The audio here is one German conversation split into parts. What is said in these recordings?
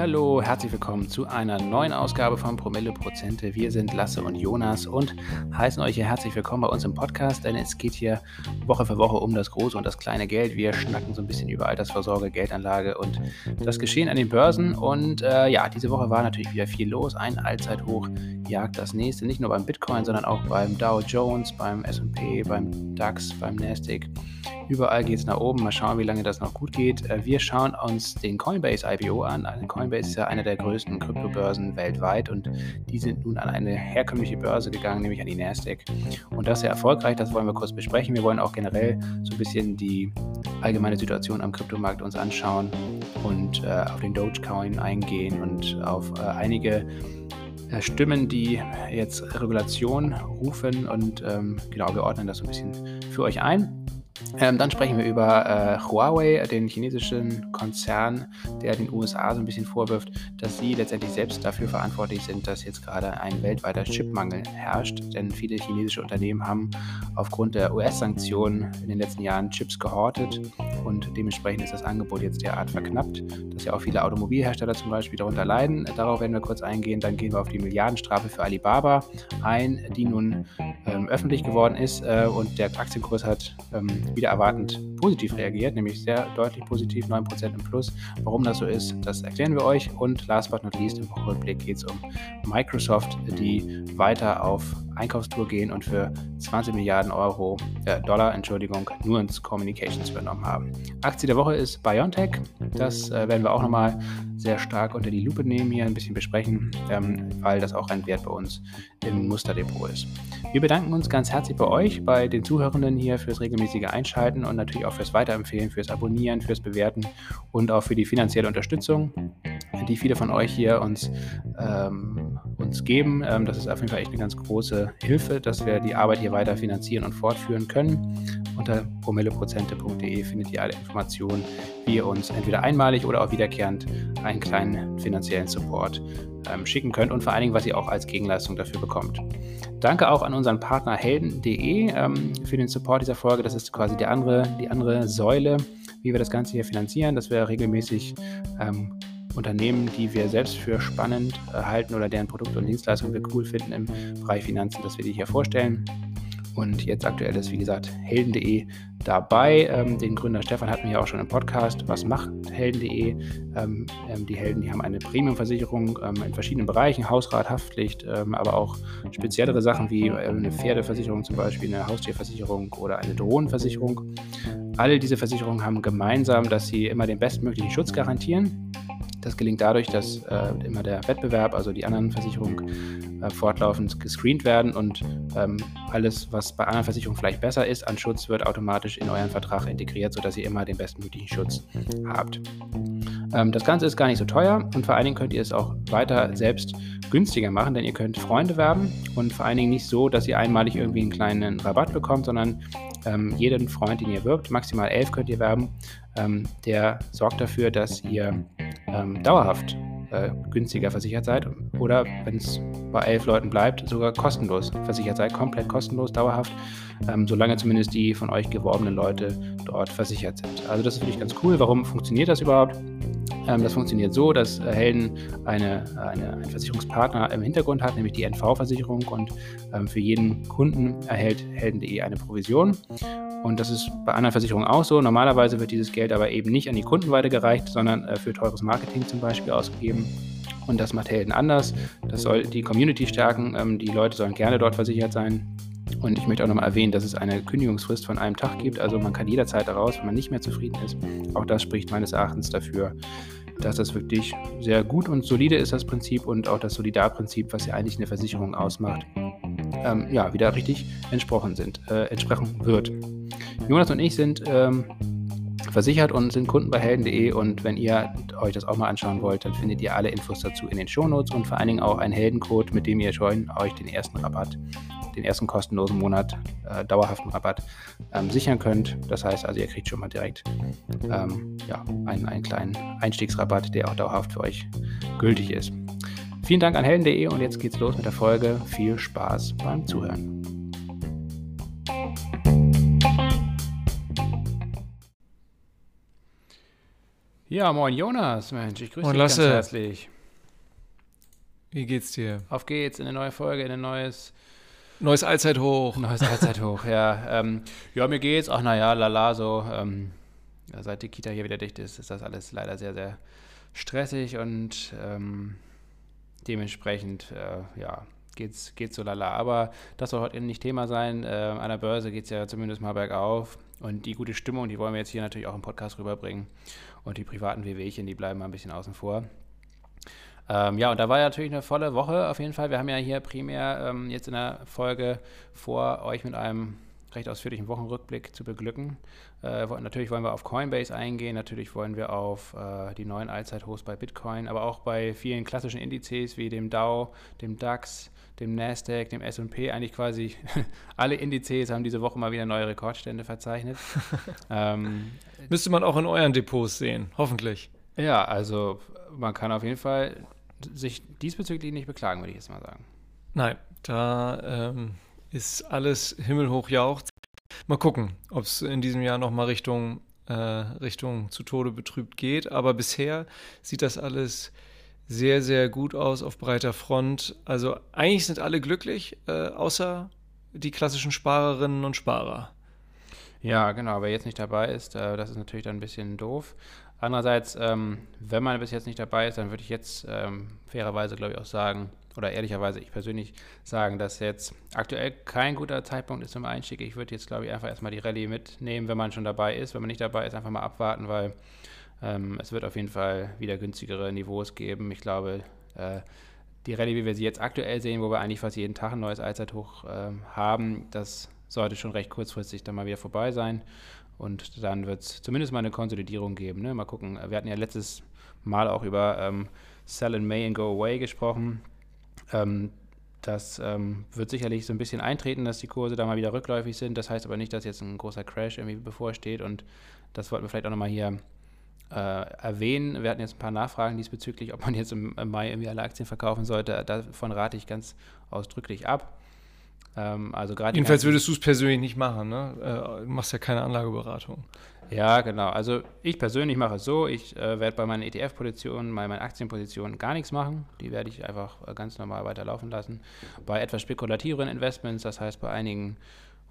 Hallo, herzlich willkommen zu einer neuen Ausgabe von Promille Prozente. Wir sind Lasse und Jonas und heißen euch hier herzlich willkommen bei uns im Podcast, denn es geht hier Woche für Woche um das große und das kleine Geld. Wir schnacken so ein bisschen über Altersvorsorge, Geldanlage und das Geschehen an den Börsen. Und äh, ja, diese Woche war natürlich wieder viel los. Ein Allzeithoch jagt das nächste, nicht nur beim Bitcoin, sondern auch beim Dow Jones, beim SP, beim DAX, beim Nasdaq. Überall geht es nach oben. Mal schauen, wie lange das noch gut geht. Äh, wir schauen uns den Coinbase IPO an. Also Coinbase ist ja eine der größten Kryptobörsen weltweit und die sind nun an eine herkömmliche Börse gegangen, nämlich an die Nasdaq. Und das sehr erfolgreich. Das wollen wir kurz besprechen. Wir wollen auch generell so ein bisschen die allgemeine Situation am Kryptomarkt uns anschauen und äh, auf den Dogecoin eingehen und auf äh, einige äh, Stimmen, die jetzt Regulation rufen und ähm, genau, wir ordnen das so ein bisschen für euch ein. Ähm, dann sprechen wir über äh, Huawei, den chinesischen Konzern, der den USA so ein bisschen vorwirft, dass sie letztendlich selbst dafür verantwortlich sind, dass jetzt gerade ein weltweiter Chipmangel herrscht. Denn viele chinesische Unternehmen haben aufgrund der US-Sanktionen in den letzten Jahren Chips gehortet und dementsprechend ist das Angebot jetzt derart verknappt, dass ja auch viele Automobilhersteller zum Beispiel darunter leiden. Darauf werden wir kurz eingehen. Dann gehen wir auf die Milliardenstrafe für Alibaba ein, die nun ähm, öffentlich geworden ist äh, und der Aktienkurs hat ähm, wieder erwartend positiv reagiert, nämlich sehr deutlich positiv, 9% im Plus. Warum das so ist, das erklären wir euch. Und last but not least, im Rückblick geht es um Microsoft, die weiter auf Einkaufstour gehen und für 20 Milliarden Euro, äh, Dollar, Entschuldigung, nur ins Communications übernommen haben. Aktie der Woche ist BioNTech. Das äh, werden wir auch nochmal sehr stark unter die Lupe nehmen, hier ein bisschen besprechen, ähm, weil das auch ein Wert bei uns im Musterdepot ist. Wir bedanken uns ganz herzlich bei euch, bei den Zuhörenden hier fürs regelmäßige Einschalten und natürlich auch fürs Weiterempfehlen, fürs Abonnieren, fürs Bewerten und auch für die finanzielle Unterstützung, die viele von euch hier uns, ähm, uns geben. Ähm, das ist auf jeden Fall echt eine ganz große Hilfe, dass wir die Arbeit hier weiter finanzieren und fortführen können. Unter promilleprozente.de findet ihr alle Informationen, wie ihr uns entweder einmalig oder auch wiederkehrend einen kleinen finanziellen Support ähm, schicken könnt und vor allen Dingen, was ihr auch als Gegenleistung dafür bekommt. Danke auch an unseren Partner helden.de ähm, für den Support dieser Folge. Das ist quasi die andere, die andere Säule, wie wir das Ganze hier finanzieren, dass wir regelmäßig ähm, Unternehmen, die wir selbst für spannend äh, halten oder deren Produkte und Dienstleistungen wir cool finden im Bereich Finanzen, dass wir die hier vorstellen. Und jetzt aktuell ist, wie gesagt, helden.de dabei. Ähm, den Gründer Stefan hatten wir ja auch schon im Podcast. Was macht helden.de? Ähm, ähm, die Helden, die haben eine Premiumversicherung ähm, in verschiedenen Bereichen, Hausrat, Haftpflicht, ähm, aber auch speziellere Sachen wie äh, eine Pferdeversicherung zum Beispiel, eine Haustierversicherung oder eine Drohnenversicherung. Alle diese Versicherungen haben gemeinsam, dass sie immer den bestmöglichen Schutz garantieren. Das gelingt dadurch, dass äh, immer der Wettbewerb, also die anderen Versicherungen, äh, fortlaufend gescreent werden und ähm, alles, was bei anderen Versicherungen vielleicht besser ist, an Schutz wird automatisch in euren Vertrag integriert, sodass ihr immer den bestmöglichen Schutz habt. Ähm, das Ganze ist gar nicht so teuer und vor allen Dingen könnt ihr es auch weiter selbst günstiger machen, denn ihr könnt Freunde werben und vor allen Dingen nicht so, dass ihr einmalig irgendwie einen kleinen Rabatt bekommt, sondern ähm, jeden Freund, den ihr wirkt, maximal elf könnt ihr werben, ähm, der sorgt dafür, dass ihr ähm, dauerhaft äh, günstiger versichert seid oder wenn es bei elf Leuten bleibt, sogar kostenlos versichert seid, komplett kostenlos, dauerhaft, ähm, solange zumindest die von euch geworbenen Leute dort versichert sind. Also das ist wirklich ganz cool. Warum funktioniert das überhaupt? Ähm, das funktioniert so, dass äh, Helden eine, eine, einen Versicherungspartner im Hintergrund hat, nämlich die NV-Versicherung und ähm, für jeden Kunden erhält Helden.de eine Provision. Und das ist bei anderen Versicherungen auch so. Normalerweise wird dieses Geld aber eben nicht an die Kunden weitergereicht, sondern äh, für teures Marketing zum Beispiel ausgegeben. Und das macht Helden anders. Das soll die Community stärken. Ähm, die Leute sollen gerne dort versichert sein. Und ich möchte auch nochmal erwähnen, dass es eine Kündigungsfrist von einem Tag gibt. Also man kann jederzeit daraus, wenn man nicht mehr zufrieden ist. Auch das spricht meines Erachtens dafür, dass das wirklich sehr gut und solide ist, das Prinzip und auch das Solidarprinzip, was ja eigentlich eine Versicherung ausmacht, ähm, ja, wieder richtig entsprochen sind, äh, entsprechen wird. Jonas und ich sind ähm, versichert und sind Kunden bei helden.de und wenn ihr euch das auch mal anschauen wollt, dann findet ihr alle Infos dazu in den Shownotes und vor allen Dingen auch einen Heldencode, mit dem ihr schon euch den ersten Rabatt, den ersten kostenlosen Monat äh, dauerhaften Rabatt ähm, sichern könnt. Das heißt also, ihr kriegt schon mal direkt ähm, ja, einen, einen kleinen Einstiegsrabatt, der auch dauerhaft für euch gültig ist. Vielen Dank an helden.de und jetzt geht's los mit der Folge. Viel Spaß beim Zuhören. Ja, moin Jonas, Mensch, ich grüße Moin, dich Lasse. ganz herzlich. Wie geht's dir? Auf geht's in eine neue Folge, in ein neues, Neues Allzeithoch. neues Allzeithoch. ja, ähm, ja, mir geht's. Ach naja, lala, so. Ähm, seit die Kita hier wieder dicht ist, ist das alles leider sehr, sehr stressig und ähm, dementsprechend, äh, ja, geht's, geht's so lala. Aber das soll heute nicht Thema sein. Äh, an der Börse geht's ja zumindest mal bergauf. Und die gute Stimmung, die wollen wir jetzt hier natürlich auch im Podcast rüberbringen. Und die privaten Wehwehchen, die bleiben mal ein bisschen außen vor. Ähm, ja, und da war ja natürlich eine volle Woche auf jeden Fall. Wir haben ja hier primär ähm, jetzt in der Folge vor, euch mit einem recht ausführlichen Wochenrückblick zu beglücken. Äh, natürlich wollen wir auf Coinbase eingehen, natürlich wollen wir auf äh, die neuen Allzeithochs bei Bitcoin, aber auch bei vielen klassischen Indizes wie dem Dow, dem DAX, dem Nasdaq, dem S&P, eigentlich quasi alle Indizes haben diese Woche mal wieder neue Rekordstände verzeichnet. ähm, Müsste man auch in euren Depots sehen, hoffentlich. ja, also man kann auf jeden Fall sich diesbezüglich nicht beklagen, würde ich jetzt mal sagen. Nein, da ähm, ist alles himmelhoch jauchzt. Mal gucken, ob es in diesem Jahr nochmal Richtung, äh, Richtung zu Tode betrübt geht. Aber bisher sieht das alles sehr, sehr gut aus auf breiter Front. Also eigentlich sind alle glücklich, äh, außer die klassischen Sparerinnen und Sparer. Ja, genau, wer jetzt nicht dabei ist, äh, das ist natürlich dann ein bisschen doof. Andererseits, ähm, wenn man bis jetzt nicht dabei ist, dann würde ich jetzt ähm, fairerweise, glaube ich, auch sagen, oder ehrlicherweise ich persönlich sagen, dass jetzt aktuell kein guter Zeitpunkt ist zum Einstieg. Ich würde jetzt, glaube ich, einfach erstmal die Rallye mitnehmen, wenn man schon dabei ist. Wenn man nicht dabei ist, einfach mal abwarten, weil ähm, es wird auf jeden Fall wieder günstigere Niveaus geben. Ich glaube, äh, die Rallye, wie wir sie jetzt aktuell sehen, wo wir eigentlich fast jeden Tag ein neues Allzeithoch ähm, haben, das sollte schon recht kurzfristig dann mal wieder vorbei sein. Und dann wird es zumindest mal eine Konsolidierung geben. Ne? Mal gucken. Wir hatten ja letztes Mal auch über ähm, Sell in May and Go Away gesprochen. Ähm, das ähm, wird sicherlich so ein bisschen eintreten, dass die Kurse da mal wieder rückläufig sind. Das heißt aber nicht, dass jetzt ein großer Crash irgendwie bevorsteht. Und das wollten wir vielleicht auch nochmal hier äh, erwähnen. Wir hatten jetzt ein paar Nachfragen diesbezüglich, ob man jetzt im, Mai irgendwie alle Aktien verkaufen sollte. Davon rate ich ganz ausdrücklich ab. Ähm, also gerade Jedenfalls würdest du es persönlich nicht machen, ne? Äh, du machst ja keine Anlageberatung. Ja, genau. Also ich persönlich mache es so, ich äh, werde bei meinen ETF-Positionen, bei meinen Aktienpositionen gar nichts machen. Die werde ich einfach äh, ganz normal weiterlaufen lassen. Bei etwas spekulativeren Investments, das heißt bei einigen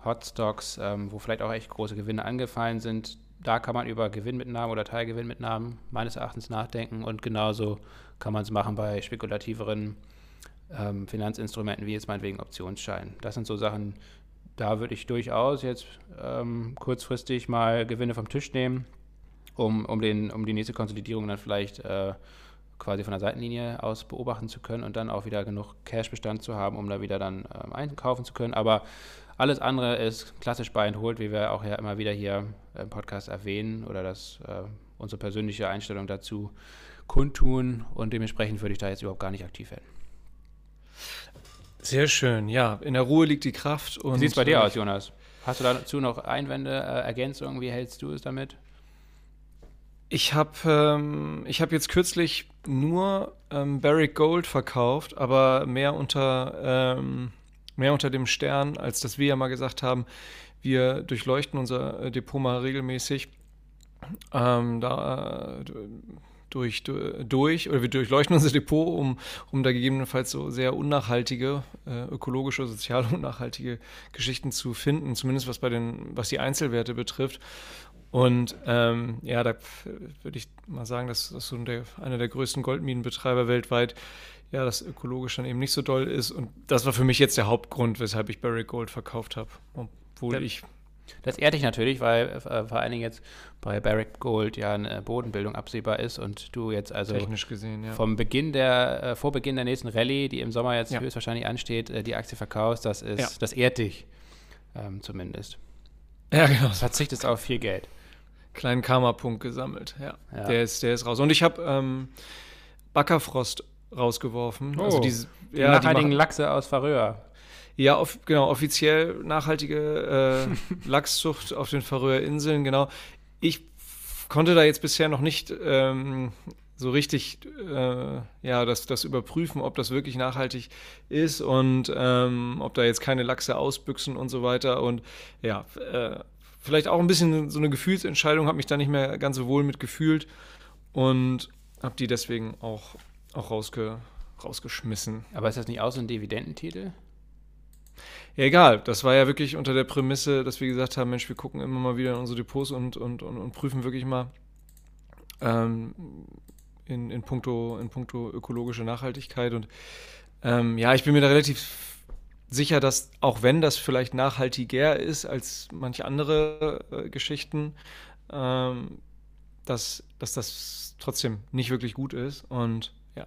Hotstocks, ähm, wo vielleicht auch echt große Gewinne angefallen sind, da kann man über Gewinnmitnahmen oder Teilgewinnmitnahmen meines Erachtens nachdenken und genauso kann man es machen bei spekulativeren ähm, Finanzinstrumenten wie jetzt meinetwegen Optionsscheinen. Das sind so Sachen, da würde ich durchaus jetzt ähm, kurzfristig mal Gewinne vom Tisch nehmen, um, um, den, um die nächste Konsolidierung dann vielleicht äh, quasi von der Seitenlinie aus beobachten zu können und dann auch wieder genug Cashbestand zu haben, um da wieder dann ähm, einkaufen zu können. Aber alles andere ist klassisch buy and hold, wie wir auch ja immer wieder hier im Podcast erwähnen oder das äh, unsere persönliche Einstellung dazu kundtun und dementsprechend würde ich da jetzt überhaupt gar nicht aktiv werden. Sehr schön, ja. In der Ruhe liegt die Kraft. Und Wie sieht es bei dir äh, aus, Jonas? Hast du dazu noch Einwände, äh, Ergänzungen? Wie hältst du es damit? Ich habe ähm, ich hab jetzt kürzlich nur ähm, Barrick Gold verkauft, aber mehr unter, ähm, mehr unter dem Stern, als dass wir ja mal gesagt haben, wir durchleuchten unser äh, Depot mal regelmäßig. Ähm, da, äh, durch, du- durch, oder wir durchleuchten unser Depot, um, um da gegebenenfalls so sehr unnachhaltige, äh, ökologische, sozial unnachhaltige Geschichten zu finden, zumindest was bei den, was die Einzelwerte betrifft. Und ähm, ja, da würde ich mal sagen, dass das so der, einer der größten Goldminenbetreiber weltweit, ja, das ökologisch dann eben nicht so doll ist. Und das war für mich jetzt der Hauptgrund, weshalb ich Barrick Gold verkauft habe. Obwohl Ja. ich Das ehrt dich natürlich, weil äh, vor allen Dingen jetzt bei Barrick Gold ja eine Bodenbildung absehbar ist und du jetzt also gesehen, ja. vom Beginn der, äh, vor Beginn der nächsten Rallye, die im Sommer jetzt Ja. höchstwahrscheinlich ansteht, äh, die Aktie verkaufst, das ist, Ja. das ehrt dich ähm, zumindest. Ja, genau. Verzichtest auf viel Geld. Kleinen Karma-Punkt gesammelt, ja. Der, ist, der ist raus. Und ich habe ähm, Backerfrost rausgeworfen. Also Oh, diese, Die ja, die nachhaltigen machen- Lachse aus Färöer. Ja, off genau, offiziell nachhaltige äh, Lachszucht auf den Färöerinseln, genau. Ich konnte da jetzt bisher noch nicht ähm, so richtig äh, ja, das, das überprüfen, ob das wirklich nachhaltig ist und ähm, ob da jetzt keine Lachse ausbüchsen und so weiter. Und ja, äh, vielleicht auch ein bisschen so eine Gefühlsentscheidung, habe mich da nicht mehr ganz so wohl mit gefühlt. und habe die deswegen auch, auch rausge, rausgeschmissen. Aber ist das nicht auch so ein Dividendentitel? Ja, egal. Das war ja wirklich unter der Prämisse, dass wir gesagt haben, Mensch, wir gucken immer mal wieder in unsere Depots und, und, und, und prüfen wirklich mal ähm, in, in, puncto, in puncto ökologische Nachhaltigkeit. Und ähm, ja, ich bin mir da relativ sicher, dass auch wenn das vielleicht nachhaltiger ist als manche andere äh, Geschichten, ähm, dass, dass das trotzdem nicht wirklich gut ist. Und ja,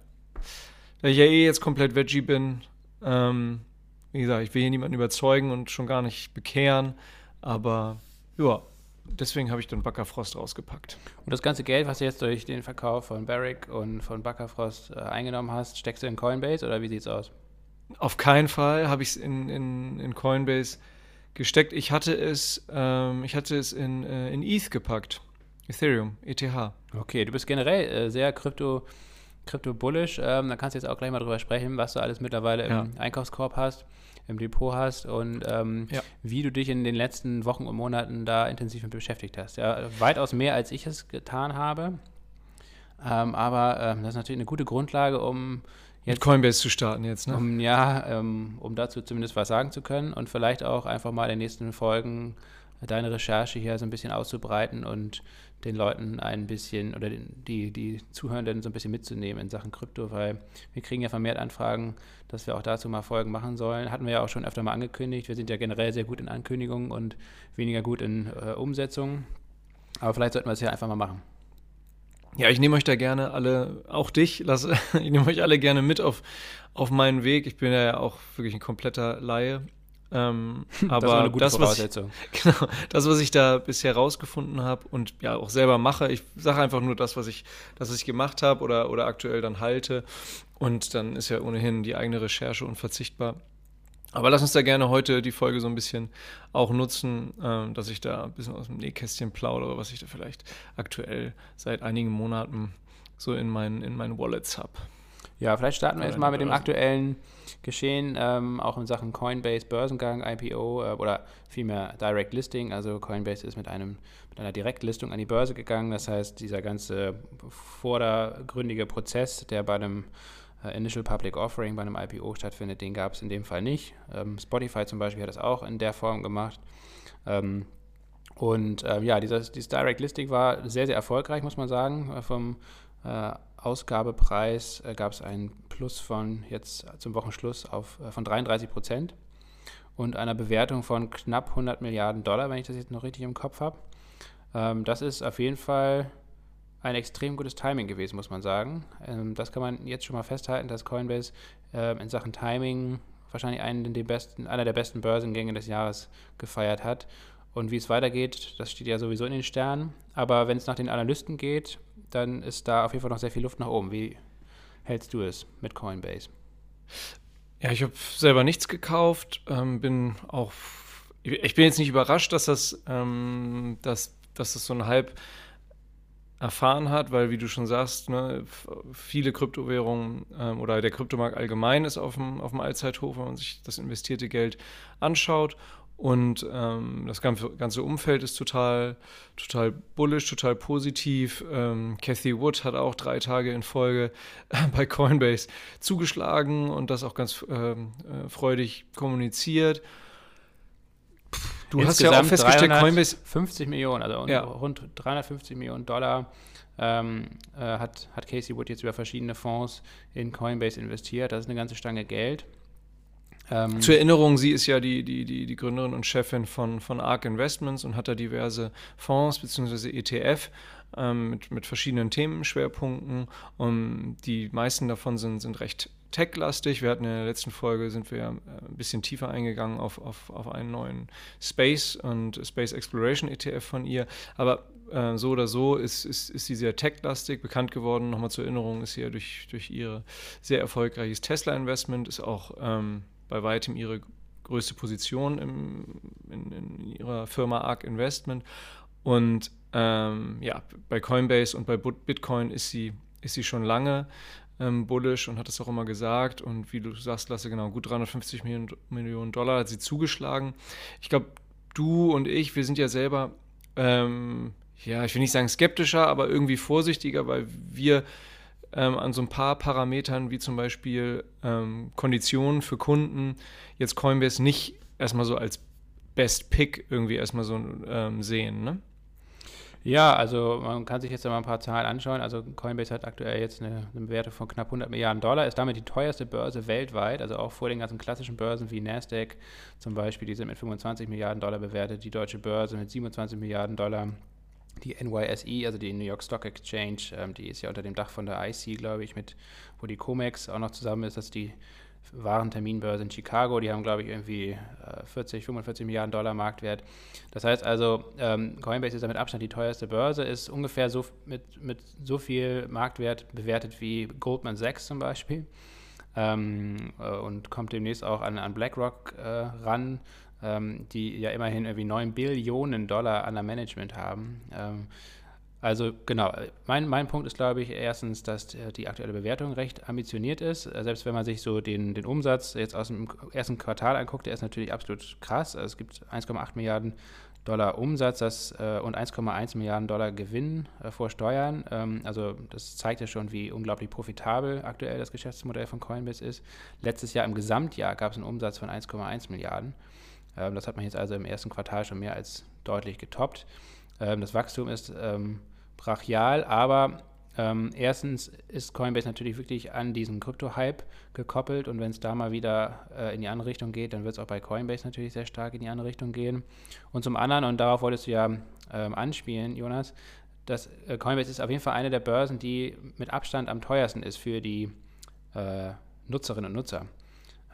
da ich ja eh jetzt komplett Veggie bin, ähm, wie gesagt, ich will hier niemanden überzeugen und schon gar nicht bekehren, aber ja, deswegen habe ich dann Backerfrost rausgepackt. Und das ganze Geld, was du jetzt durch den Verkauf von Barrick und von Backerfrost äh, eingenommen hast, steckst du in Coinbase oder wie sieht's aus? Auf keinen Fall habe ich es in, in, in Coinbase gesteckt. Ich hatte es, ähm, ich hatte es in, äh, in ETH gepackt. Ethereum, ETH. Okay, du bist generell äh, sehr krypto, krypto bullish. Ähm, da kannst du jetzt auch gleich mal drüber sprechen, was du alles mittlerweile ja. im Einkaufskorb hast im Depot hast und ähm, ja. wie du dich in den letzten Wochen und Monaten da intensiv mit beschäftigt hast. Ja, weitaus mehr, als ich es getan habe. Ähm, aber ähm, das ist natürlich eine gute Grundlage, um jetzt, mit Coinbase zu starten jetzt, ne? Um, ja, ähm, um dazu zumindest was sagen zu können und vielleicht auch einfach mal in den nächsten Folgen deine Recherche hier so ein bisschen auszubreiten und den Leuten ein bisschen oder die, die Zuhörenden so ein bisschen mitzunehmen in Sachen Krypto, weil wir kriegen ja vermehrt Anfragen, dass wir auch dazu mal Folgen machen sollen. Hatten wir ja auch schon öfter mal angekündigt. Wir sind ja generell sehr gut in Ankündigungen und weniger gut in äh, Umsetzung. Aber vielleicht sollten wir es ja einfach mal machen. Ja, ich nehme euch da gerne alle, auch dich, lass, ich nehme euch alle gerne mit auf, auf meinen Weg. Ich bin ja auch wirklich ein kompletter Laie ähm, aber das, das was ich, genau, das, was ich da bisher rausgefunden habe und ja auch selber mache, ich sage einfach nur das, was ich, das, was ich gemacht habe oder, oder aktuell dann halte. Und dann ist ja ohnehin die eigene Recherche unverzichtbar. Aber lass uns da gerne heute die Folge so ein bisschen auch nutzen, äh, dass ich da ein bisschen aus dem Nähkästchen plaudere, was ich da vielleicht aktuell seit einigen Monaten so in meinen, in meinen Wallets habe. Ja, vielleicht starten wir jetzt mal mit dem aktuellen Geschehen, ähm, auch in Sachen Coinbase Börsengang, IPO äh, oder vielmehr Direct Listing. Also Coinbase ist mit, einem, mit einer Direktlistung an die Börse gegangen. Das heißt, dieser ganze vordergründige Prozess, der bei einem äh, Initial Public Offering, bei einem IPO stattfindet, den gab es in dem Fall nicht. Ähm, Spotify zum Beispiel hat das auch in der Form gemacht. Ähm, und äh, ja, dieses, dieses Direct Listing war sehr, sehr erfolgreich, muss man sagen, äh, vom äh, Ausgabepreis äh, gab es einen Plus von jetzt zum Wochenschluss auf, äh, von 33 Prozent und einer Bewertung von knapp 100 Milliarden Dollar, wenn ich das jetzt noch richtig im Kopf habe. Ähm, das ist auf jeden Fall ein extrem gutes Timing gewesen, muss man sagen. Ähm, das kann man jetzt schon mal festhalten, dass Coinbase äh, in Sachen Timing wahrscheinlich einen der besten, einer der besten Börsengänge des Jahres gefeiert hat. Und wie es weitergeht, das steht ja sowieso in den Sternen. Aber wenn es nach den Analysten geht, dann ist da auf jeden Fall noch sehr viel Luft nach oben. Wie hältst du es mit Coinbase? Ja, ich habe selber nichts gekauft, ähm, bin auch, ich bin jetzt nicht überrascht, dass das, ähm, dass, dass das so ein Hype erfahren hat, weil wie du schon sagst, ne, viele Kryptowährungen ähm, oder der Kryptomarkt allgemein ist auf dem, auf dem Allzeithoch, wenn man sich das investierte Geld anschaut. Und ähm, das ganze Umfeld ist total, total bullish, total positiv. Ähm, Cathy Wood hat auch drei Tage in Folge bei Coinbase zugeschlagen und das auch ganz ähm, äh, freudig kommuniziert. Du Insgesamt hast ja auch festgestellt, Coinbase 50 Millionen, also ja. rund 350 Millionen Dollar ähm, äh, hat, hat Casey Wood jetzt über verschiedene Fonds in Coinbase investiert. Das ist eine ganze Stange Geld. Ähm, Zur Erinnerung, sie ist ja die, die, die, die Gründerin und Chefin von, von ARK Investments und hat da diverse Fonds bzw. ETF ähm, mit, mit verschiedenen Themenschwerpunkten. Und die meisten davon sind, sind recht tech-lastig. Wir hatten in der letzten Folge, sind wir äh, ein bisschen tiefer eingegangen auf, auf, auf einen neuen Space und Space Exploration ETF von ihr. Aber äh, so oder so ist, ist, ist sie sehr tech-lastig bekannt geworden. Nochmal zur Erinnerung ist sie ja durch, durch ihr sehr erfolgreiches Tesla-Investment, ist auch ähm, bei weitem ihre größte Position im, in, in, ihrer Firma ARK Investment. Und ähm, ja, bei Coinbase und bei Bitcoin ist sie, ist sie schon lange ähm, bullish und hat das auch immer gesagt. Und wie du sagst, Lasse, genau, gut 350 Millionen, Millionen Dollar hat sie zugeschlagen. Ich glaube, du und ich, wir sind ja selber ähm, ja, ich will nicht sagen skeptischer, aber irgendwie vorsichtiger, weil wir ähm, an so ein paar Parametern wie zum Beispiel ähm, Konditionen für Kunden jetzt Coinbase nicht erstmal so als Best Pick irgendwie erstmal so ähm, sehen, ne? Ja, also man kann sich jetzt mal ein paar Zahlen anschauen. Also Coinbase hat aktuell jetzt eine, eine Bewertung von knapp 100 Milliarden Dollar, ist damit die teuerste Börse weltweit, also auch vor den ganzen klassischen Börsen wie Nasdaq zum Beispiel, die sind mit 25 Milliarden Dollar bewertet, die deutsche Börse mit 27 Milliarden Dollar. Die NYSE, also die New York Stock Exchange, ähm, die ist ja unter dem Dach von der IC, glaube ich, mit, wo die COMEX auch noch zusammen ist, das ist die Warenterminbörse in Chicago, die haben, glaube ich, irgendwie 40, äh, 45 Milliarden Dollar Marktwert. Das heißt also, ähm, Coinbase ist damit Abstand die teuerste Börse, ist ungefähr so mit, mit so viel Marktwert bewertet wie Goldman Sachs zum Beispiel. Ähm, äh, und kommt demnächst auch an, an BlackRock äh, ran, ähm, die ja immerhin irgendwie 9 Billionen Dollar an der Management haben. Ähm, also genau, mein, mein Punkt ist, glaube ich, erstens, dass die aktuelle Bewertung recht ambitioniert ist. Selbst wenn man sich so den, den Umsatz jetzt aus dem ersten Quartal anguckt, der ist natürlich absolut krass. Also es gibt 1,8 Milliarden Dollar Umsatz das, äh, und 1,1 Milliarden Dollar Gewinn äh, vor Steuern. Ähm, also das zeigt ja schon, wie unglaublich profitabel aktuell das Geschäftsmodell von Coinbase ist. Letztes Jahr im Gesamtjahr gab es einen Umsatz von 1,1 Milliarden. Ähm, das hat man jetzt also im ersten Quartal schon mehr als deutlich getoppt. Ähm, das Wachstum ist ähm, brachial, aber erstens ist Coinbase natürlich wirklich an diesen Krypto-Hype gekoppelt und wenn es da mal wieder äh, in die andere Richtung geht, dann wird es auch bei Coinbase natürlich sehr stark in die andere Richtung gehen. Und zum anderen, und darauf wolltest du ja anspielen, Jonas, dass äh, Coinbase ist auf jeden Fall eine der Börsen, die mit Abstand am teuersten ist für die äh, Nutzerinnen und Nutzer.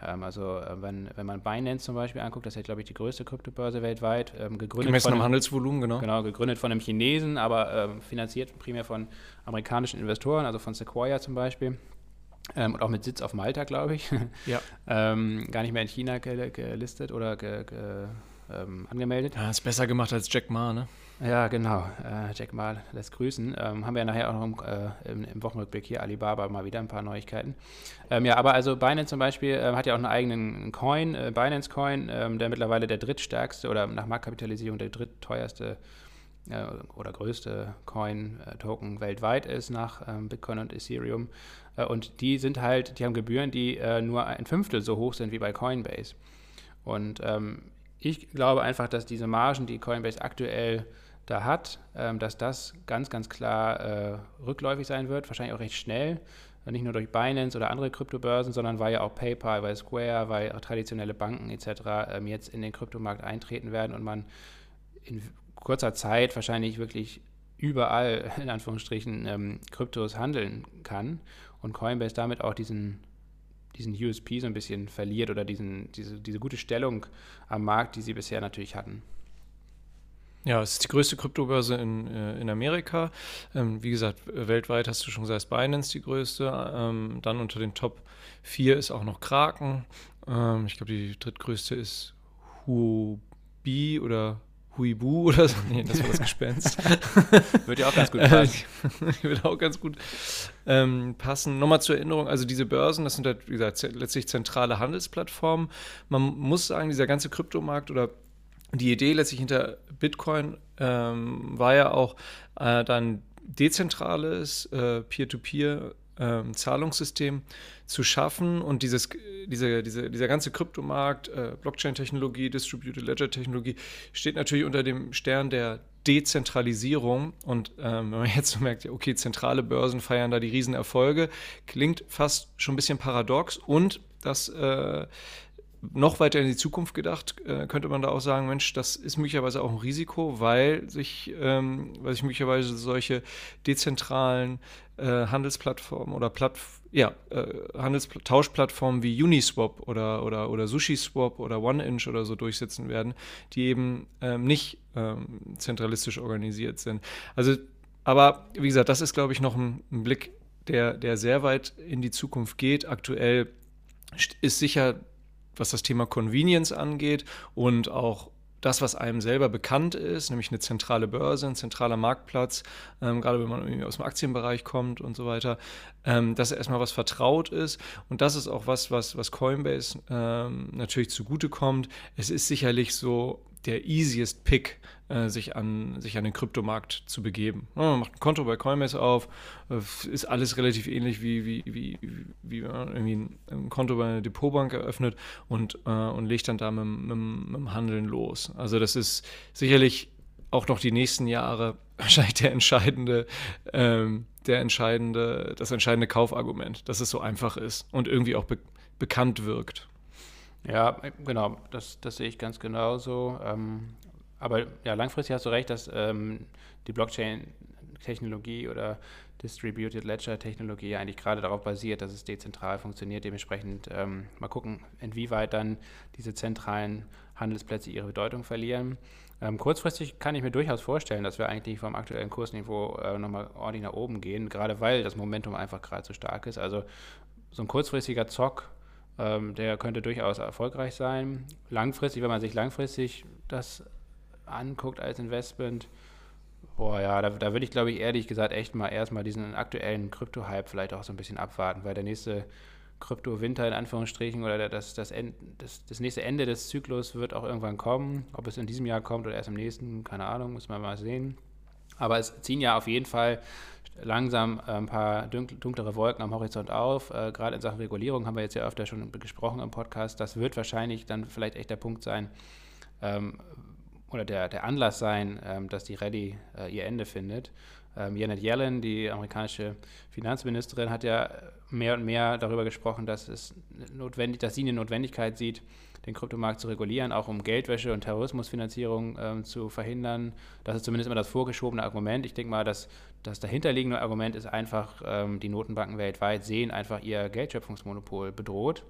Ähm, also äh, wenn, wenn man Binance zum Beispiel anguckt, das ist ja, glaube ich, die größte Kryptobörse weltweit, ähm, gegründet Gemessen von am Handelsvolumen, genau. Genau, gegründet von einem Chinesen, aber ähm, finanziert primär von amerikanischen Investoren, also von Sequoia zum Beispiel. Ähm, und auch mit Sitz auf Malta, glaube ich. Ja. ähm, gar nicht mehr in China gelistet oder ge, ge, ähm, angemeldet. Ja, ist besser gemacht als Jack Ma, ne? Ja, genau. Äh, Jack Ma lässt grüßen. Ähm, haben wir ja nachher auch noch im, äh, im, im, Wochenrückblick hier Alibaba mal wieder ein paar Neuigkeiten. Ähm, ja, aber also Binance zum Beispiel äh, hat ja auch einen eigenen Coin, äh, Binance Coin, ähm, der mittlerweile der drittstärkste oder nach Marktkapitalisierung der drittteuerste äh, oder größte Coin-Token weltweit ist nach ähm, Bitcoin und Ethereum. Äh, und die sind halt, die haben Gebühren, die nur ein Fünftel so hoch sind wie bei Coinbase. Und ähm, ich glaube einfach, dass diese Margen, die Coinbase aktuell da hat, ähm, dass das ganz, ganz klar äh, rückläufig sein wird, wahrscheinlich auch recht schnell. Nicht nur durch Binance oder andere Kryptobörsen, sondern weil ja auch PayPal, weil Square, weil traditionelle Banken etc. Ähm, jetzt in den Kryptomarkt eintreten werden und man in kurzer Zeit wahrscheinlich wirklich überall in Anführungsstrichen ähm, Kryptos handeln kann und Coinbase damit auch diesen diesen USP so ein bisschen verliert oder diesen, diese, diese gute Stellung am Markt, die sie bisher natürlich hatten. Ja, es ist die größte Kryptobörse in, äh, in Amerika. Ähm, wie gesagt, weltweit hast du schon gesagt, Binance die größte. Ähm, dann unter den Top 4 ist auch noch Kraken. Ähm, ich glaube, die drittgrößte ist Huobi oder Huibu oder so. Nee, das war das Gespenst. Würde ja auch ganz gut passen. Würde auch ganz gut ähm, passen. Nochmal zur Erinnerung, also diese Börsen, das sind halt, wie gesagt, letztlich zentrale Handelsplattformen. Man muss sagen, dieser ganze Kryptomarkt oder die Idee letztlich hinter Bitcoin ähm, war ja auch äh, dann dezentrales äh, Peer-to-Peer ähm, Zahlungssystem zu schaffen und dieses, diese, diese, dieser ganze Kryptomarkt, äh, Blockchain-Technologie, Distributed Ledger-Technologie steht natürlich unter dem Stern der Dezentralisierung. Und ähm, wenn man jetzt so merkt, okay, zentrale Börsen feiern da die Riesenerfolge, klingt fast schon ein bisschen paradox. Und das äh, noch weiter in die Zukunft gedacht, äh, könnte man da auch sagen, Mensch, das ist möglicherweise auch ein Risiko, weil sich, ähm, weil sich möglicherweise solche dezentralen äh, Handelsplattformen oder Platt, ja, äh, Handelstauschplattformen wie Uniswap oder, oder, oder SushiSwap oder OneInch oder so durchsetzen werden, die eben ähm, nicht ähm, zentralistisch organisiert sind. Also, aber wie gesagt, das ist, glaube ich, noch ein, ein Blick, der, der sehr weit in die Zukunft geht. Aktuell ist sicher was das Thema Convenience angeht und auch das, was einem selber bekannt ist, nämlich eine zentrale Börse, ein zentraler Marktplatz, ähm, gerade wenn man irgendwie aus dem Aktienbereich kommt und so weiter, ähm, dass erstmal was vertraut ist. Und das ist auch was, was, was Coinbase ähm, natürlich zugutekommt. Es ist sicherlich so der easiest Pick, äh, sich, an, sich an den Kryptomarkt zu begeben. Man macht ein Konto bei Coinbase auf, äh, ist alles relativ ähnlich wie, wie, wie, wie man irgendwie ein, ein, Konto bei einer Depotbank eröffnet und, äh, und legt dann da mit, mit, mit dem Handeln los. Also das ist sicherlich auch noch die nächsten Jahre wahrscheinlich der entscheidende, ähm, der entscheidende, das entscheidende Kaufargument, dass es so einfach ist und irgendwie auch be bekannt wirkt. Ja, genau, das, das sehe ich ganz genauso. Ähm, aber ja, langfristig hast du recht, dass ähm, die Blockchain-Technologie oder Distributed Ledger-Technologie eigentlich gerade darauf basiert, dass es dezentral funktioniert. Dementsprechend ähm, mal gucken, inwieweit dann diese zentralen Handelsplätze ihre Bedeutung verlieren. Ähm, kurzfristig kann ich mir durchaus vorstellen, dass wir eigentlich vom aktuellen Kursniveau äh, nochmal ordentlich nach oben gehen, gerade weil das Momentum einfach gerade so stark ist. Also so ein kurzfristiger Zock ähm, der könnte durchaus erfolgreich sein. Langfristig, wenn man sich langfristig das anguckt als Investment, boah ja, da, da würde ich glaube ich ehrlich gesagt echt mal erstmal diesen aktuellen Krypto-Hype vielleicht auch so ein bisschen abwarten, weil der nächste Krypto-Winter in Anführungsstrichen oder das, das, End, das, das nächste Ende des Zyklus wird auch irgendwann kommen. Ob es in diesem Jahr kommt oder erst im nächsten, keine Ahnung, muss man mal sehen. Aber es ziehen ja auf jeden Fall langsam äh, ein paar dunklere Wolken am Horizont auf. Äh, Gerade in Sachen Regulierung haben wir jetzt ja öfter schon gesprochen im Podcast. Das wird wahrscheinlich dann vielleicht echt der Punkt sein ähm, oder der, der Anlass sein, ähm, dass die Rallye äh, ihr Ende findet. Ähm, Janet Yellen, die amerikanische Finanzministerin, hat ja mehr und mehr darüber gesprochen, dass, es notwendig, dass sie eine Notwendigkeit sieht, den Kryptomarkt zu regulieren, auch um Geldwäsche und Terrorismusfinanzierung ähm, zu verhindern. Das ist zumindest immer das vorgeschobene Argument. Ich denke mal, dass das dahinterliegende Argument ist einfach, ähm, die Notenbanken weltweit sehen einfach ihr Geldschöpfungsmonopol bedroht.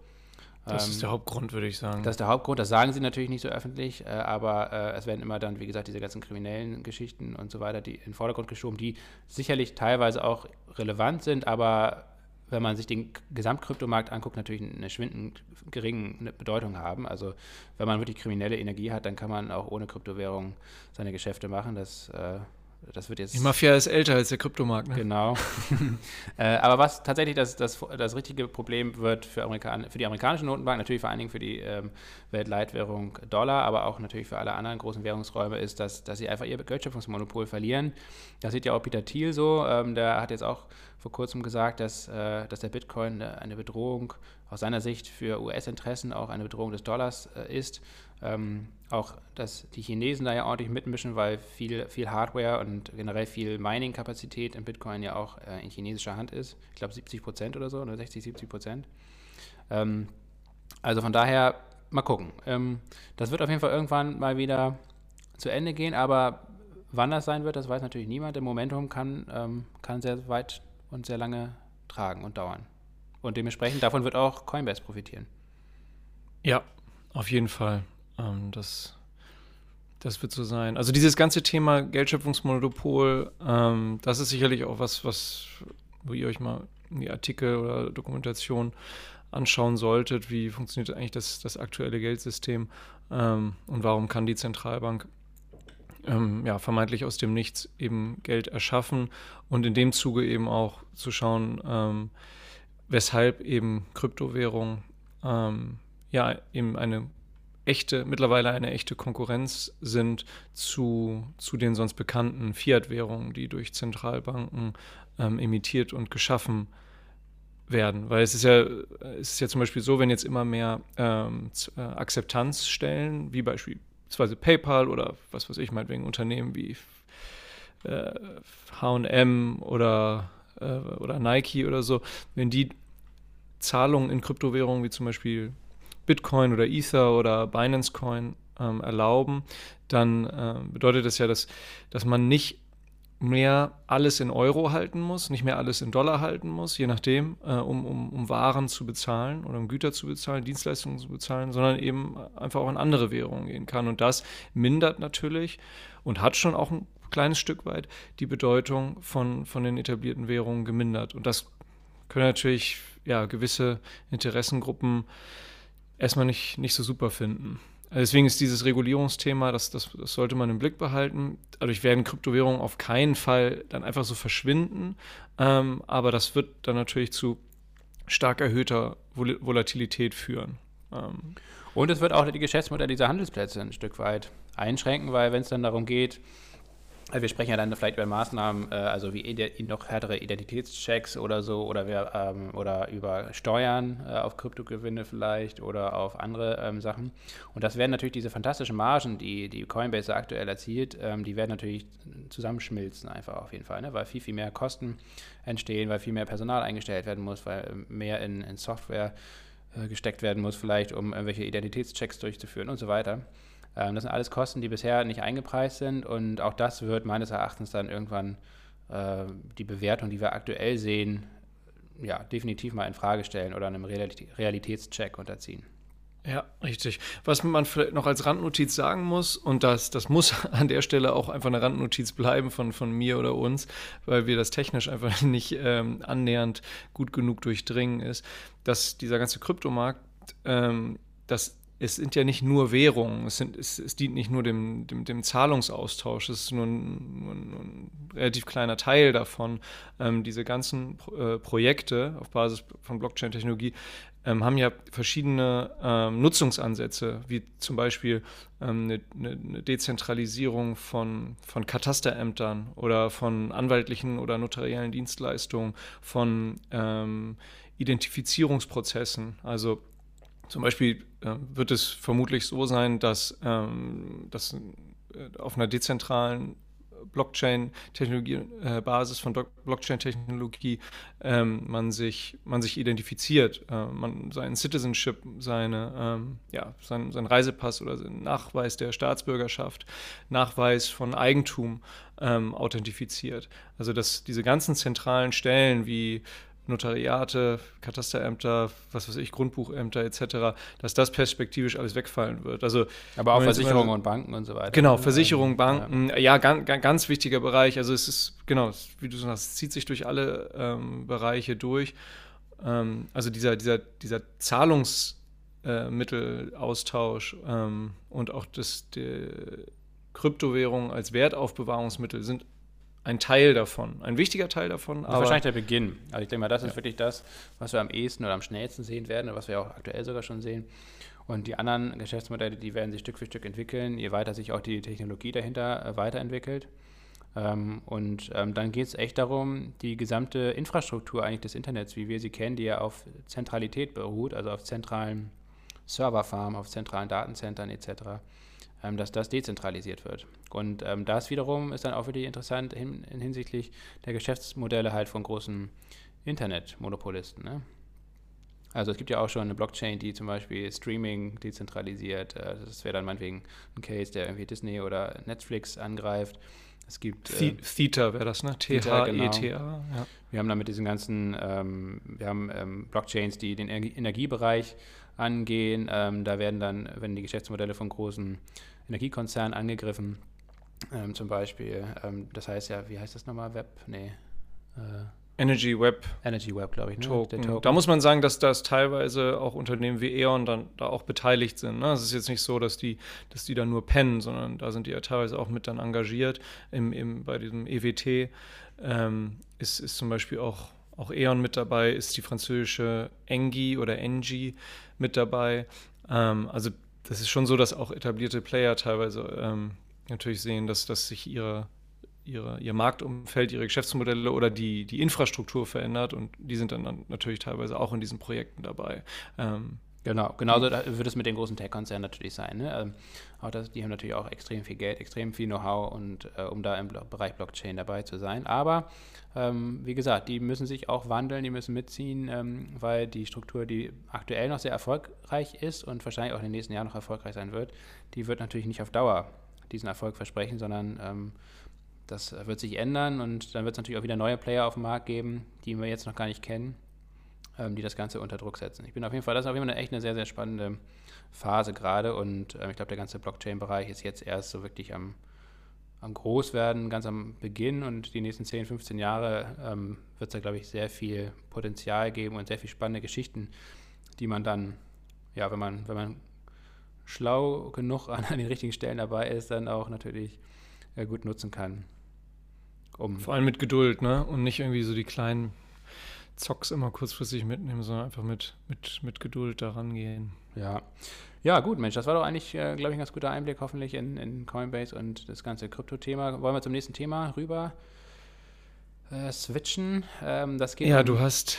Das ähm, ist der Hauptgrund, würde ich sagen. Das ist der Hauptgrund, das sagen sie natürlich nicht so öffentlich, äh, aber äh, es werden immer dann, wie gesagt, diese ganzen kriminellen Geschichten und so weiter, die in den Vordergrund geschoben, die sicherlich teilweise auch relevant sind, aber wenn man sich den Gesamtkryptomarkt anguckt, natürlich eine schwindend geringe Bedeutung haben. Also wenn man wirklich kriminelle Energie hat, dann kann man auch ohne Kryptowährung seine Geschäfte machen. Das äh, das wird jetzt. Die Mafia ist älter als der Kryptomarkt, ne? Genau. äh, aber was tatsächlich das, das, das richtige Problem wird für, Amerikan für die amerikanische Notenbank, natürlich vor allen Dingen für die ähm, Weltleitwährung Dollar, aber auch natürlich für alle anderen großen Währungsräume, ist, dass, dass sie einfach ihr Geldschöpfungsmonopol verlieren. Das sieht ja auch Peter Thiel so. Ähm, der hat jetzt auch vor kurzem gesagt, dass, äh, dass der Bitcoin eine Bedrohung aus seiner Sicht für US-Interessen auch eine Bedrohung des Dollars äh, ist. Ähm, auch, dass die Chinesen da ja ordentlich mitmischen, weil viel, viel Hardware und generell viel Mining-Kapazität in Bitcoin ja auch äh, in chinesischer Hand ist. Ich glaube 70 Prozent oder so, oder 60, 70 Prozent. Ähm, also von daher, mal gucken. Ähm, das wird auf jeden Fall irgendwann mal wieder zu Ende gehen, aber wann das sein wird, das weiß natürlich niemand. Der Momentum kann, ähm, kann sehr weit und sehr lange tragen und dauern. Und dementsprechend davon wird auch Coinbase profitieren. Ja, auf jeden Fall. Ähm, das, das wird so sein. Also dieses ganze Thema Geldschöpfungsmonopol, ähm, das ist sicherlich auch was, was, wo ihr euch mal die Artikel oder Dokumentation anschauen solltet, wie funktioniert eigentlich das, das aktuelle Geldsystem? Ähm, und warum kann die Zentralbank ähm, ja, vermeintlich aus dem Nichts eben Geld erschaffen? Und in dem Zuge eben auch zu schauen, ähm, weshalb eben Kryptowährungen ähm, ja eben eine echte, mittlerweile eine echte Konkurrenz sind zu, zu den sonst bekannten Fiat-Währungen, die durch Zentralbanken ähm, emittiert und geschaffen werden. Weil es ist ja, es ist ja zum Beispiel so, wenn jetzt immer mehr ähm, äh, Akzeptanzstellen, wie beispielsweise PayPal oder was weiß ich, meinetwegen Unternehmen wie HM oder, äh, oder Nike oder so, wenn die Zahlungen in Kryptowährungen wie zum Beispiel Bitcoin oder Ether oder Binance Coin ähm, erlauben, dann äh, bedeutet das ja, dass, dass man nicht mehr alles in Euro halten muss, nicht mehr alles in Dollar halten muss, je nachdem, äh, um, um, um Waren zu bezahlen oder um Güter zu bezahlen, Dienstleistungen zu bezahlen, sondern eben einfach auch in andere Währungen gehen kann. Und das mindert natürlich und hat schon auch ein kleines Stück weit die Bedeutung von, von den etablierten Währungen gemindert. Und das können natürlich ja, gewisse Interessengruppen erstmal nicht, nicht so super finden. Also deswegen ist dieses Regulierungsthema, das, das, das, sollte man im Blick behalten. Dadurch werden Kryptowährungen auf keinen Fall dann einfach so verschwinden, ähm, aber das wird dann natürlich zu stark erhöhter Vol Volatilität führen. Ähm. Und es wird auch die Geschäftsmodelle dieser Handelsplätze ein Stück weit einschränken, weil wenn es dann darum geht, also wir sprechen ja dann vielleicht über Maßnahmen, äh, also wie noch härtere Identitätschecks oder so, oder, wir, ähm, oder über Steuern äh, auf Kryptogewinne vielleicht oder auf andere ähm, Sachen. Und das werden natürlich diese fantastischen Margen, die, die Coinbase aktuell erzielt, ähm, die werden natürlich zusammenschmilzen einfach auf jeden Fall, ne? weil viel, viel mehr Kosten entstehen, weil viel mehr Personal eingestellt werden muss, weil mehr in, in Software äh, gesteckt werden muss, vielleicht um irgendwelche Identitätschecks durchzuführen und so weiter. Ähm, das sind alles Kosten, die bisher nicht eingepreist sind und auch das wird meines Erachtens dann irgendwann äh, die Bewertung, die wir aktuell sehen, ja, definitiv mal in Frage stellen oder einem Realitätscheck unterziehen. Ja, richtig. Was man vielleicht noch als Randnotiz sagen muss, und das, das muss an der Stelle auch einfach eine Randnotiz bleiben von, von mir oder uns, weil wir das technisch einfach nicht ähm, annähernd gut genug durchdringen, ist, dass dieser ganze Kryptomarkt, ähm, das es sind ja nicht nur Währungen, es, sind, es, es dient nicht nur dem, dem, dem, Zahlungsaustausch, es ist nur ein, nur ein, nur ein relativ kleiner Teil davon. Ähm, diese ganzen äh, Projekte auf Basis von Blockchain-Technologie ähm, haben ja verschiedene ähm, Nutzungsansätze, wie zum Beispiel ähm, eine, eine, Dezentralisierung von, von Katasterämtern oder von anwaltlichen oder notariellen Dienstleistungen, von ähm, Identifizierungsprozessen, also zum Beispiel äh, wird es vermutlich so sein, dass, ähm, dass äh, auf einer dezentralen Blockchain-Technologie, äh, Basis von Blockchain-Technologie, ähm, man, sich, man sich identifiziert, äh, man seinen Citizenship, seine, ähm, ja, sein, sein Reisepass oder seinen Nachweis der Staatsbürgerschaft, Nachweis von Eigentum ähm, authentifiziert. Also dass diese ganzen zentralen Stellen wie Notariate, Katasterämter, was weiß ich, Grundbuchämter etc., dass das perspektivisch alles wegfallen wird. Also, Aber auch Versicherungen und Banken und so weiter. Genau, Versicherungen, Banken, ja, ja ganz, ganz wichtiger Bereich. Also es ist, genau, wie du sagst, es zieht sich durch alle ähm, Bereiche durch. Ähm, also dieser, dieser, dieser Zahlungsmittelaustausch äh, ähm, und auch das, die Kryptowährung als Wertaufbewahrungsmittel sind ein Teil davon, ein wichtiger Teil davon. Aber wahrscheinlich der Beginn. Also ich denke mal, das ja. ist wirklich das, was wir am ehesten oder am schnellsten sehen werden, was wir auch aktuell sogar schon sehen. Und die anderen Geschäftsmodelle, die werden sich Stück für Stück entwickeln, je weiter sich auch die Technologie dahinter äh, weiterentwickelt. Ähm, und ähm, dann geht es echt darum, die gesamte Infrastruktur eigentlich des Internets, wie wir sie kennen, die ja auf Zentralität beruht, also auf zentralen Serverfarmen, auf zentralen Datenzentren etc., dass das dezentralisiert wird. Und ähm, das wiederum ist dann auch wirklich interessant hin, hinsichtlich der Geschäftsmodelle halt von großen Internetmonopolisten. Ne? Also es gibt ja auch schon eine Blockchain, die zum Beispiel Streaming dezentralisiert. Äh, das wäre dann meinetwegen ein Case, der irgendwie Disney oder Netflix angreift. Es gibt äh, Theta wäre das, ne? T-H-E-T-A. Genau. Ja. Wir haben da mit diesen ganzen, ähm, wir haben ähm, Blockchains, die den Energiebereich angehen. Ähm, da werden dann, wenn die Geschäftsmodelle von großen Energiekonzernen angegriffen, ähm, zum Beispiel, ähm, das heißt ja, wie heißt das nochmal? Web? Nee. Äh, Energy Web. Energy Web, glaube ich. Ne? Token. Token. Da muss man sagen, dass das teilweise auch Unternehmen wie E.ON dann da auch beteiligt sind. Ne? Es ist jetzt nicht so, dass die, dass die da nur pennen, sondern da sind die ja teilweise auch mit dann engagiert. Im, im, bei diesem EWT ähm, ist, ist zum Beispiel auch, auch E.ON mit dabei, ist die französische Engie oder Engie mit dabei. Ähm, also das ist schon so, dass auch etablierte Player teilweise ähm, natürlich sehen, dass, dass sich ihre ihre, ihr Marktumfeld, ihre Geschäftsmodelle oder die, die Infrastruktur verändert und die sind dann, natürlich teilweise auch in diesen Projekten dabei. Ähm, Genau, genauso wird es mit den großen Tech-Konzernen natürlich sein. Ne? Ähm, auch das, die haben natürlich auch extrem viel Geld, extrem viel Know-how und äh, um da im Bereich Blockchain dabei zu sein. Aber ähm, wie gesagt, die müssen sich auch wandeln, die müssen mitziehen, ähm, weil die Struktur, die aktuell noch sehr erfolgreich ist und wahrscheinlich auch in den nächsten Jahren noch erfolgreich sein wird, die wird natürlich nicht auf Dauer diesen Erfolg versprechen, sondern ähm, das wird sich ändern und dann wird es natürlich auch wieder neue Player auf dem Markt geben, die wir jetzt noch gar nicht kennen, die das Ganze unter Druck setzen. Ich bin auf jeden Fall, das ist auf jeden Fall echt eine sehr, sehr spannende Phase gerade und äh, ich glaube, der ganze Blockchain-Bereich ist jetzt erst so wirklich am, am Großwerden, ganz am Beginn und die nächsten 10, 15 Jahre ähm, wird es da, glaube ich, sehr viel Potenzial geben und sehr viele spannende Geschichten, die man dann, ja, wenn man, wenn man schlau genug an, an den richtigen Stellen dabei ist, dann auch natürlich äh, gut nutzen kann. Um Vor allem mit Geduld, ne? Und nicht irgendwie so die kleinen Zocks immer kurzfristig mitnehmen, sondern einfach mit, mit, mit Geduld daran gehen. Ja. Ja, gut, Mensch, das war doch eigentlich, äh, glaube ich, ein ganz guter Einblick hoffentlich in, in Coinbase und das ganze Krypto-Thema. Wollen wir zum nächsten Thema rüber äh, switchen? Ähm, das geht ja, um du hast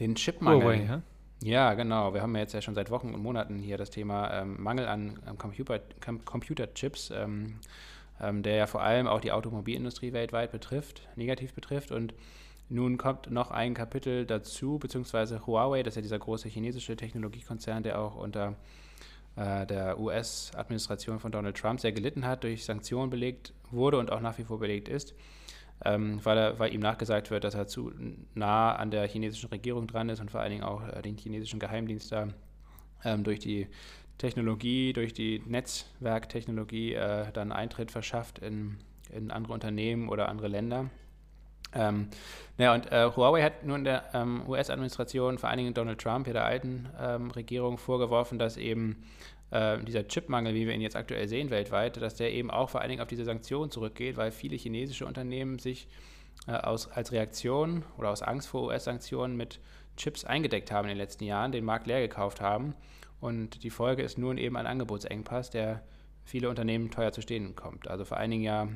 den Chipmangel. Huawei, ja? Ja, genau. Wir haben ja jetzt ja schon seit Wochen und Monaten hier das Thema ähm, Mangel an ähm, Computer, Com Computerchips, ähm, ähm, der ja vor allem auch die Automobilindustrie weltweit betrifft, negativ betrifft. Und nun kommt noch ein Kapitel dazu, beziehungsweise Huawei, das ist ja dieser große chinesische Technologiekonzern, der auch unter äh, der US-Administration von Donald Trump sehr gelitten hat, durch Sanktionen belegt wurde und auch nach wie vor belegt ist ähm, weil, er, weil ihm nachgesagt wird, dass er zu nah an der chinesischen Regierung dran ist und vor allen Dingen auch äh, den chinesischen Geheimdienst da ähm, durch die Technologie, durch die Netzwerktechnologie äh, dann Eintritt verschafft in, in andere Unternehmen oder andere Länder. Ähm, naja, und äh, Huawei hat nun der ähm, US-Administration, vor allen Dingen Donald Trump, der alten ähm, Regierung, vorgeworfen, dass eben äh, dieser Chipmangel, wie wir ihn jetzt aktuell sehen weltweit, dass der eben auch vor allen Dingen auf diese Sanktionen zurückgeht, weil viele chinesische Unternehmen sich äh, aus, als Reaktion oder aus Angst vor US-Sanktionen mit Chips eingedeckt haben in den letzten Jahren, den Markt leer gekauft haben. Und die Folge ist nun eben ein Angebotsengpass, der viele Unternehmen teuer zu stehen kommt. Also vor allen Dingen ja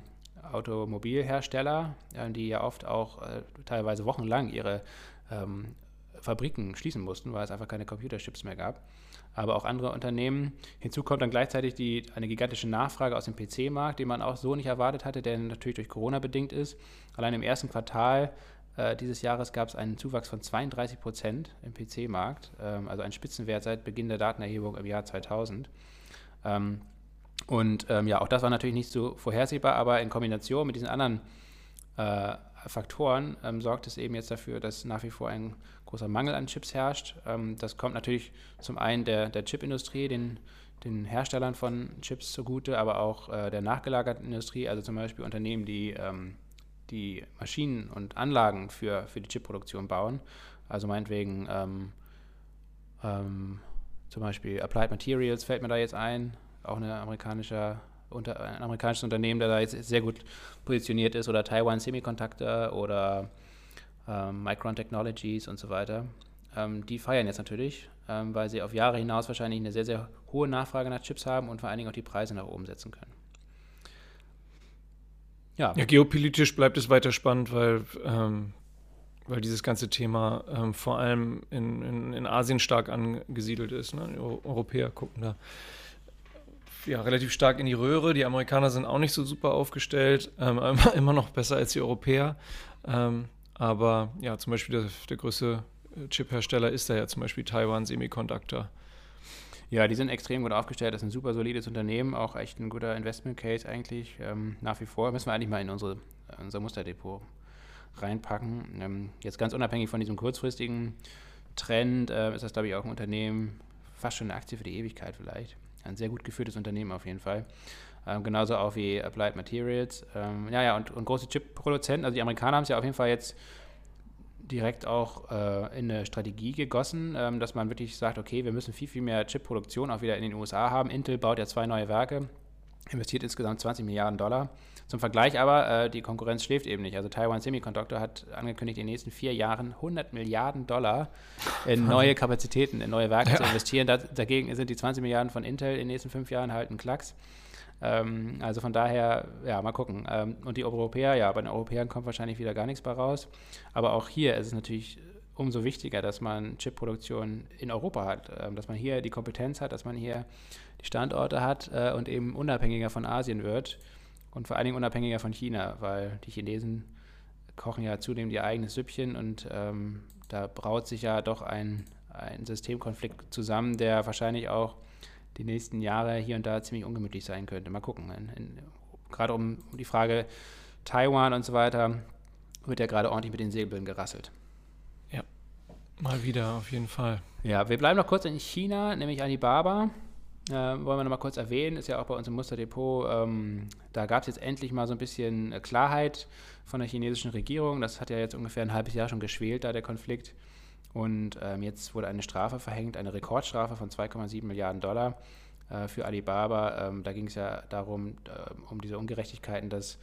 Automobilhersteller, die ja oft auch äh, teilweise wochenlang ihre ähm, Fabriken schließen mussten, weil es einfach keine Computerchips mehr gab aber auch andere Unternehmen. Hinzu kommt dann gleichzeitig die, eine gigantische Nachfrage aus dem PC-Markt, den man auch so nicht erwartet hatte, der natürlich durch Corona bedingt ist. Allein im ersten Quartal äh, dieses Jahres gab es einen Zuwachs von 32 Prozent im PC-Markt, ähm, also ein Spitzenwert seit Beginn der Datenerhebung im Jahr 2000. Ähm, und ähm, ja, auch das war natürlich nicht so vorhersehbar, aber in Kombination mit diesen anderen äh, Faktoren ähm, sorgt es eben jetzt dafür, dass nach wie vor ein großer Mangel an Chips herrscht. Ähm, das kommt natürlich zum einen der, der Chipindustrie, den, den Herstellern von Chips zugute, aber auch äh, der nachgelagerten Industrie, also zum Beispiel Unternehmen, die ähm, die Maschinen und Anlagen für, für die Chipproduktion bauen. Also meinetwegen ähm, ähm, zum Beispiel Applied Materials fällt mir da jetzt ein, auch eine amerikanische unter, ein amerikanisches Unternehmen, der da jetzt sehr gut positioniert ist, oder Taiwan Semiconductor oder ähm, Micron Technologies und so weiter. Ähm, die feiern jetzt natürlich, ähm, weil sie auf Jahre hinaus wahrscheinlich eine sehr, sehr hohe Nachfrage nach Chips haben und vor allen Dingen auch die Preise nach oben setzen können. Ja. ja geopolitisch bleibt es weiter spannend, weil, ähm, weil dieses ganze Thema ähm, vor allem in, in, in, Asien stark angesiedelt ist. Ne? Die Europäer gucken da ja, relativ stark in die Röhre. Die Amerikaner sind auch nicht so super aufgestellt, ähm, immer noch besser als die Europäer. Ähm, aber ja, zum Beispiel der, der größte äh, Chip-Hersteller ist da ja zum Beispiel Taiwan Semiconductor. Ja, die sind extrem gut aufgestellt. Das ist ein super solides Unternehmen, auch echt ein guter Investment-Case eigentlich. Ähm, nach wie vor müssen wir eigentlich mal in unsere, unser Musterdepot reinpacken. Ähm, jetzt ganz unabhängig von diesem kurzfristigen Trend äh, ist das, glaube ich, auch ein Unternehmen, fast schon eine Aktie für die Ewigkeit vielleicht. Ein sehr gut geführtes Unternehmen auf jeden Fall. Ähm, genauso auch wie Applied Materials. Ähm, ja, ja, und, und große Chip-Produzenten. Also die Amerikaner haben es ja auf jeden Fall jetzt direkt auch äh, in eine Strategie gegossen, ähm, dass man wirklich sagt, okay, wir müssen viel, viel mehr Chip-Produktion auch wieder in den USA haben. Intel baut ja zwei neue Werke, investiert insgesamt 20 Milliarden Dollar. Zum Vergleich aber, äh, die Konkurrenz schläft eben nicht. Also Taiwan Semiconductor hat angekündigt, in den nächsten vier Jahren 100 Milliarden Dollar in neue Kapazitäten, in neue Werke ja. zu investieren. Da, dagegen sind die 20 Milliarden von Intel in den nächsten fünf Jahren halt ein Klacks. Ähm, also von daher, ja, mal gucken. Ähm, und die Europäer, ja, bei den Europäern kommt wahrscheinlich wieder gar nichts bei raus. Aber auch hier ist es natürlich umso wichtiger, dass man Chipproduktion in Europa hat, ähm, dass man hier die Kompetenz hat, dass man hier die Standorte hat äh, und eben unabhängiger von Asien wird und vor allen Dingen unabhängiger von China, weil die Chinesen kochen ja zudem ihr eigenes Süppchen und ähm, da braut sich ja doch ein, ein Systemkonflikt zusammen, der wahrscheinlich auch die nächsten Jahre hier und da ziemlich ungemütlich sein könnte. Mal gucken. In, in, gerade um, um, die Frage Taiwan und so weiter wird ja gerade ordentlich mit den Säbeln gerasselt. Ja, mal wieder auf jeden Fall. Ja, wir bleiben noch kurz in China, nämlich Alibaba. Äh, wollen wir noch mal kurz erwähnen, ist ja auch bei uns im Musterdepot. Ähm, da gab es jetzt endlich mal so ein bisschen äh, Klarheit von der chinesischen Regierung. Das hat ja jetzt ungefähr ein halbes Jahr schon geschwelt, da der Konflikt. Und ähm, jetzt wurde eine Strafe verhängt, eine Rekordstrafe von 2,7 Milliarden Dollar äh, für Alibaba. Ähm, da ging es ja darum, äh, um diese Ungerechtigkeiten, dass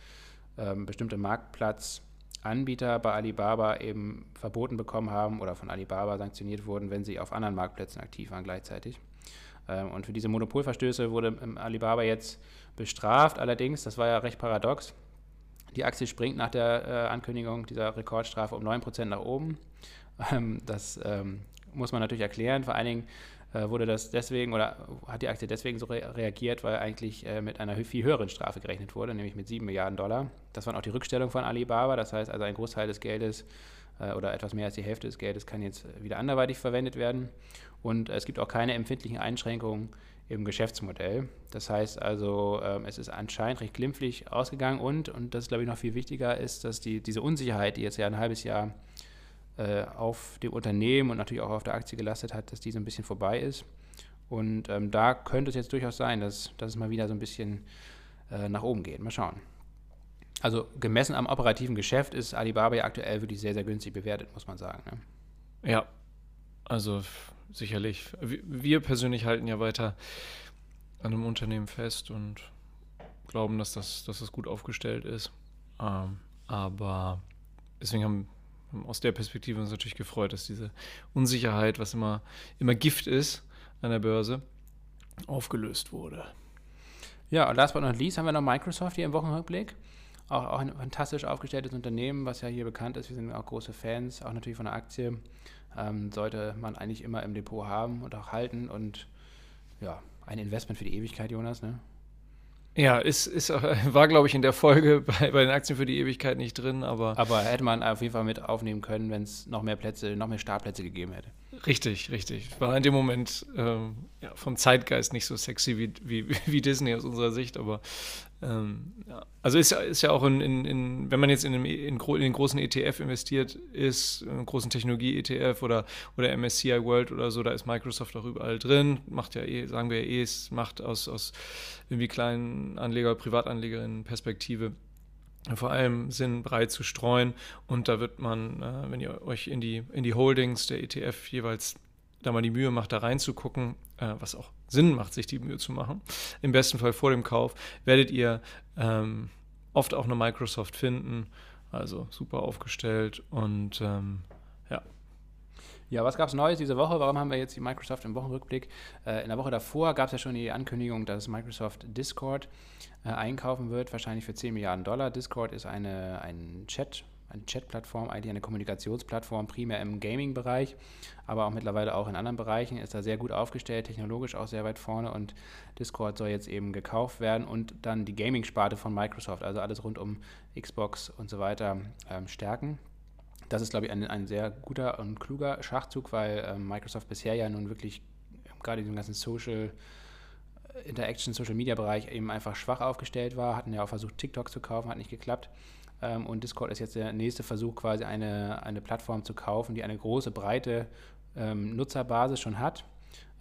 ähm, bestimmte Marktplatz Anbieter bei Alibaba eben verboten bekommen haben oder von Alibaba sanktioniert wurden, wenn sie auf anderen Marktplätzen aktiv waren gleichzeitig. Ähm, und für diese Monopolverstöße wurde Alibaba jetzt bestraft. Allerdings, das war ja recht paradox, die Aktie springt nach der äh, Ankündigung dieser Rekordstrafe um 9% nach oben. Ähm, das ähm, muss man natürlich erklären. Vor allen Dingen äh, wurde das deswegen oder hat die Aktie deswegen so re reagiert, weil eigentlich äh, mit einer viel höheren Strafe gerechnet wurde, nämlich mit 7 Milliarden Dollar. Das waren auch die Rückstellung von Alibaba. Das heißt also, ein Großteil des Geldes oder etwas mehr als die Hälfte des Geldes kann jetzt wieder anderweitig verwendet werden. Und es gibt auch keine empfindlichen Einschränkungen im Geschäftsmodell. Das heißt also, ähm, es ist anscheinend recht glimpflich ausgegangen und, und das glaube ich noch viel wichtiger, ist, dass die, diese Unsicherheit, die jetzt ja ein halbes Jahr äh, auf dem Unternehmen und natürlich auch auf der Aktie gelastet hat, dass die so ein bisschen vorbei ist. Und ähm, da könnte es jetzt durchaus sein, dass, dass es mal wieder so ein bisschen äh, nach oben geht. Mal schauen. Also gemessen am operativen Geschäft ist Alibaba ja aktuell wirklich sehr, sehr günstig bewertet, muss man sagen. Ne? Ja, also sicherlich. Wir persönlich halten ja weiter an einem Unternehmen fest und glauben, dass das, dass das gut aufgestellt ist. Ähm, aber deswegen haben aus der Perspektive uns natürlich gefreut, dass diese Unsicherheit, was immer, immer Gift ist an der Börse, aufgelöst wurde. Ja, und last but not least haben wir noch Microsoft hier im Wochenrückblick. Auch, auch ein fantastisch aufgestelltes Unternehmen, was ja hier bekannt ist. Wir sind auch große Fans, auch natürlich von der Aktie. Ähm, sollte man eigentlich immer im Depot haben und auch halten. Und ja, ein Investment für die Ewigkeit, Jonas, ne? Ja, ist, ist, war, glaube ich, in der Folge bei, bei den Aktien für die Ewigkeit nicht drin, aber. Aber hätte man auf jeden Fall mit aufnehmen können, wenn es noch mehr Plätze, noch mehr Startplätze gegeben hätte. Richtig, richtig. War in dem Moment ähm, ja, vom Zeitgeist nicht so sexy wie, wie, wie Disney aus unserer Sicht, aber ähm, ja. also ist, ist ja auch in, in, in, wenn man jetzt in, einem, in, in den großen ETF investiert ist, einen großen Technologie-ETF oder, oder MSCI World oder so, da ist Microsoft auch überall drin, macht ja eh, sagen wir ja eh, es macht aus, aus irgendwie kleinen Anleger, Privatanlegerinnen Perspektive. Vor allem Sinn breit zu streuen. Und da wird man, äh, wenn ihr euch in die, in die Holdings der ETF jeweils da mal die Mühe macht, da reinzugucken, äh, was auch Sinn macht, sich die Mühe zu machen, im besten Fall vor dem Kauf, werdet ihr ähm, oft auch eine Microsoft finden. Also super aufgestellt und ähm, ja. Ja, was gab es Neues diese Woche? Warum haben wir jetzt die Microsoft im Wochenrückblick? Äh, in der Woche davor gab es ja schon die Ankündigung, dass Microsoft Discord äh, einkaufen wird, wahrscheinlich für 10 Milliarden Dollar. Discord ist eine, ein Chat, eine Chat-Plattform, eigentlich eine Kommunikationsplattform, primär im Gaming-Bereich, aber auch mittlerweile auch in anderen Bereichen, ist da sehr gut aufgestellt, technologisch auch sehr weit vorne und Discord soll jetzt eben gekauft werden und dann die Gaming-Sparte von Microsoft, also alles rund um Xbox und so weiter, ähm, stärken. Das ist, glaube ich, ein, ein sehr guter und kluger Schachzug, weil ähm, Microsoft bisher ja nun wirklich gerade in diesem ganzen Social äh, Interaction, Social Media Bereich eben einfach schwach aufgestellt war, hatten ja auch versucht, TikTok zu kaufen, hat nicht geklappt. Ähm, und Discord ist jetzt der nächste Versuch, quasi eine, eine Plattform zu kaufen, die eine große, breite ähm, Nutzerbasis schon hat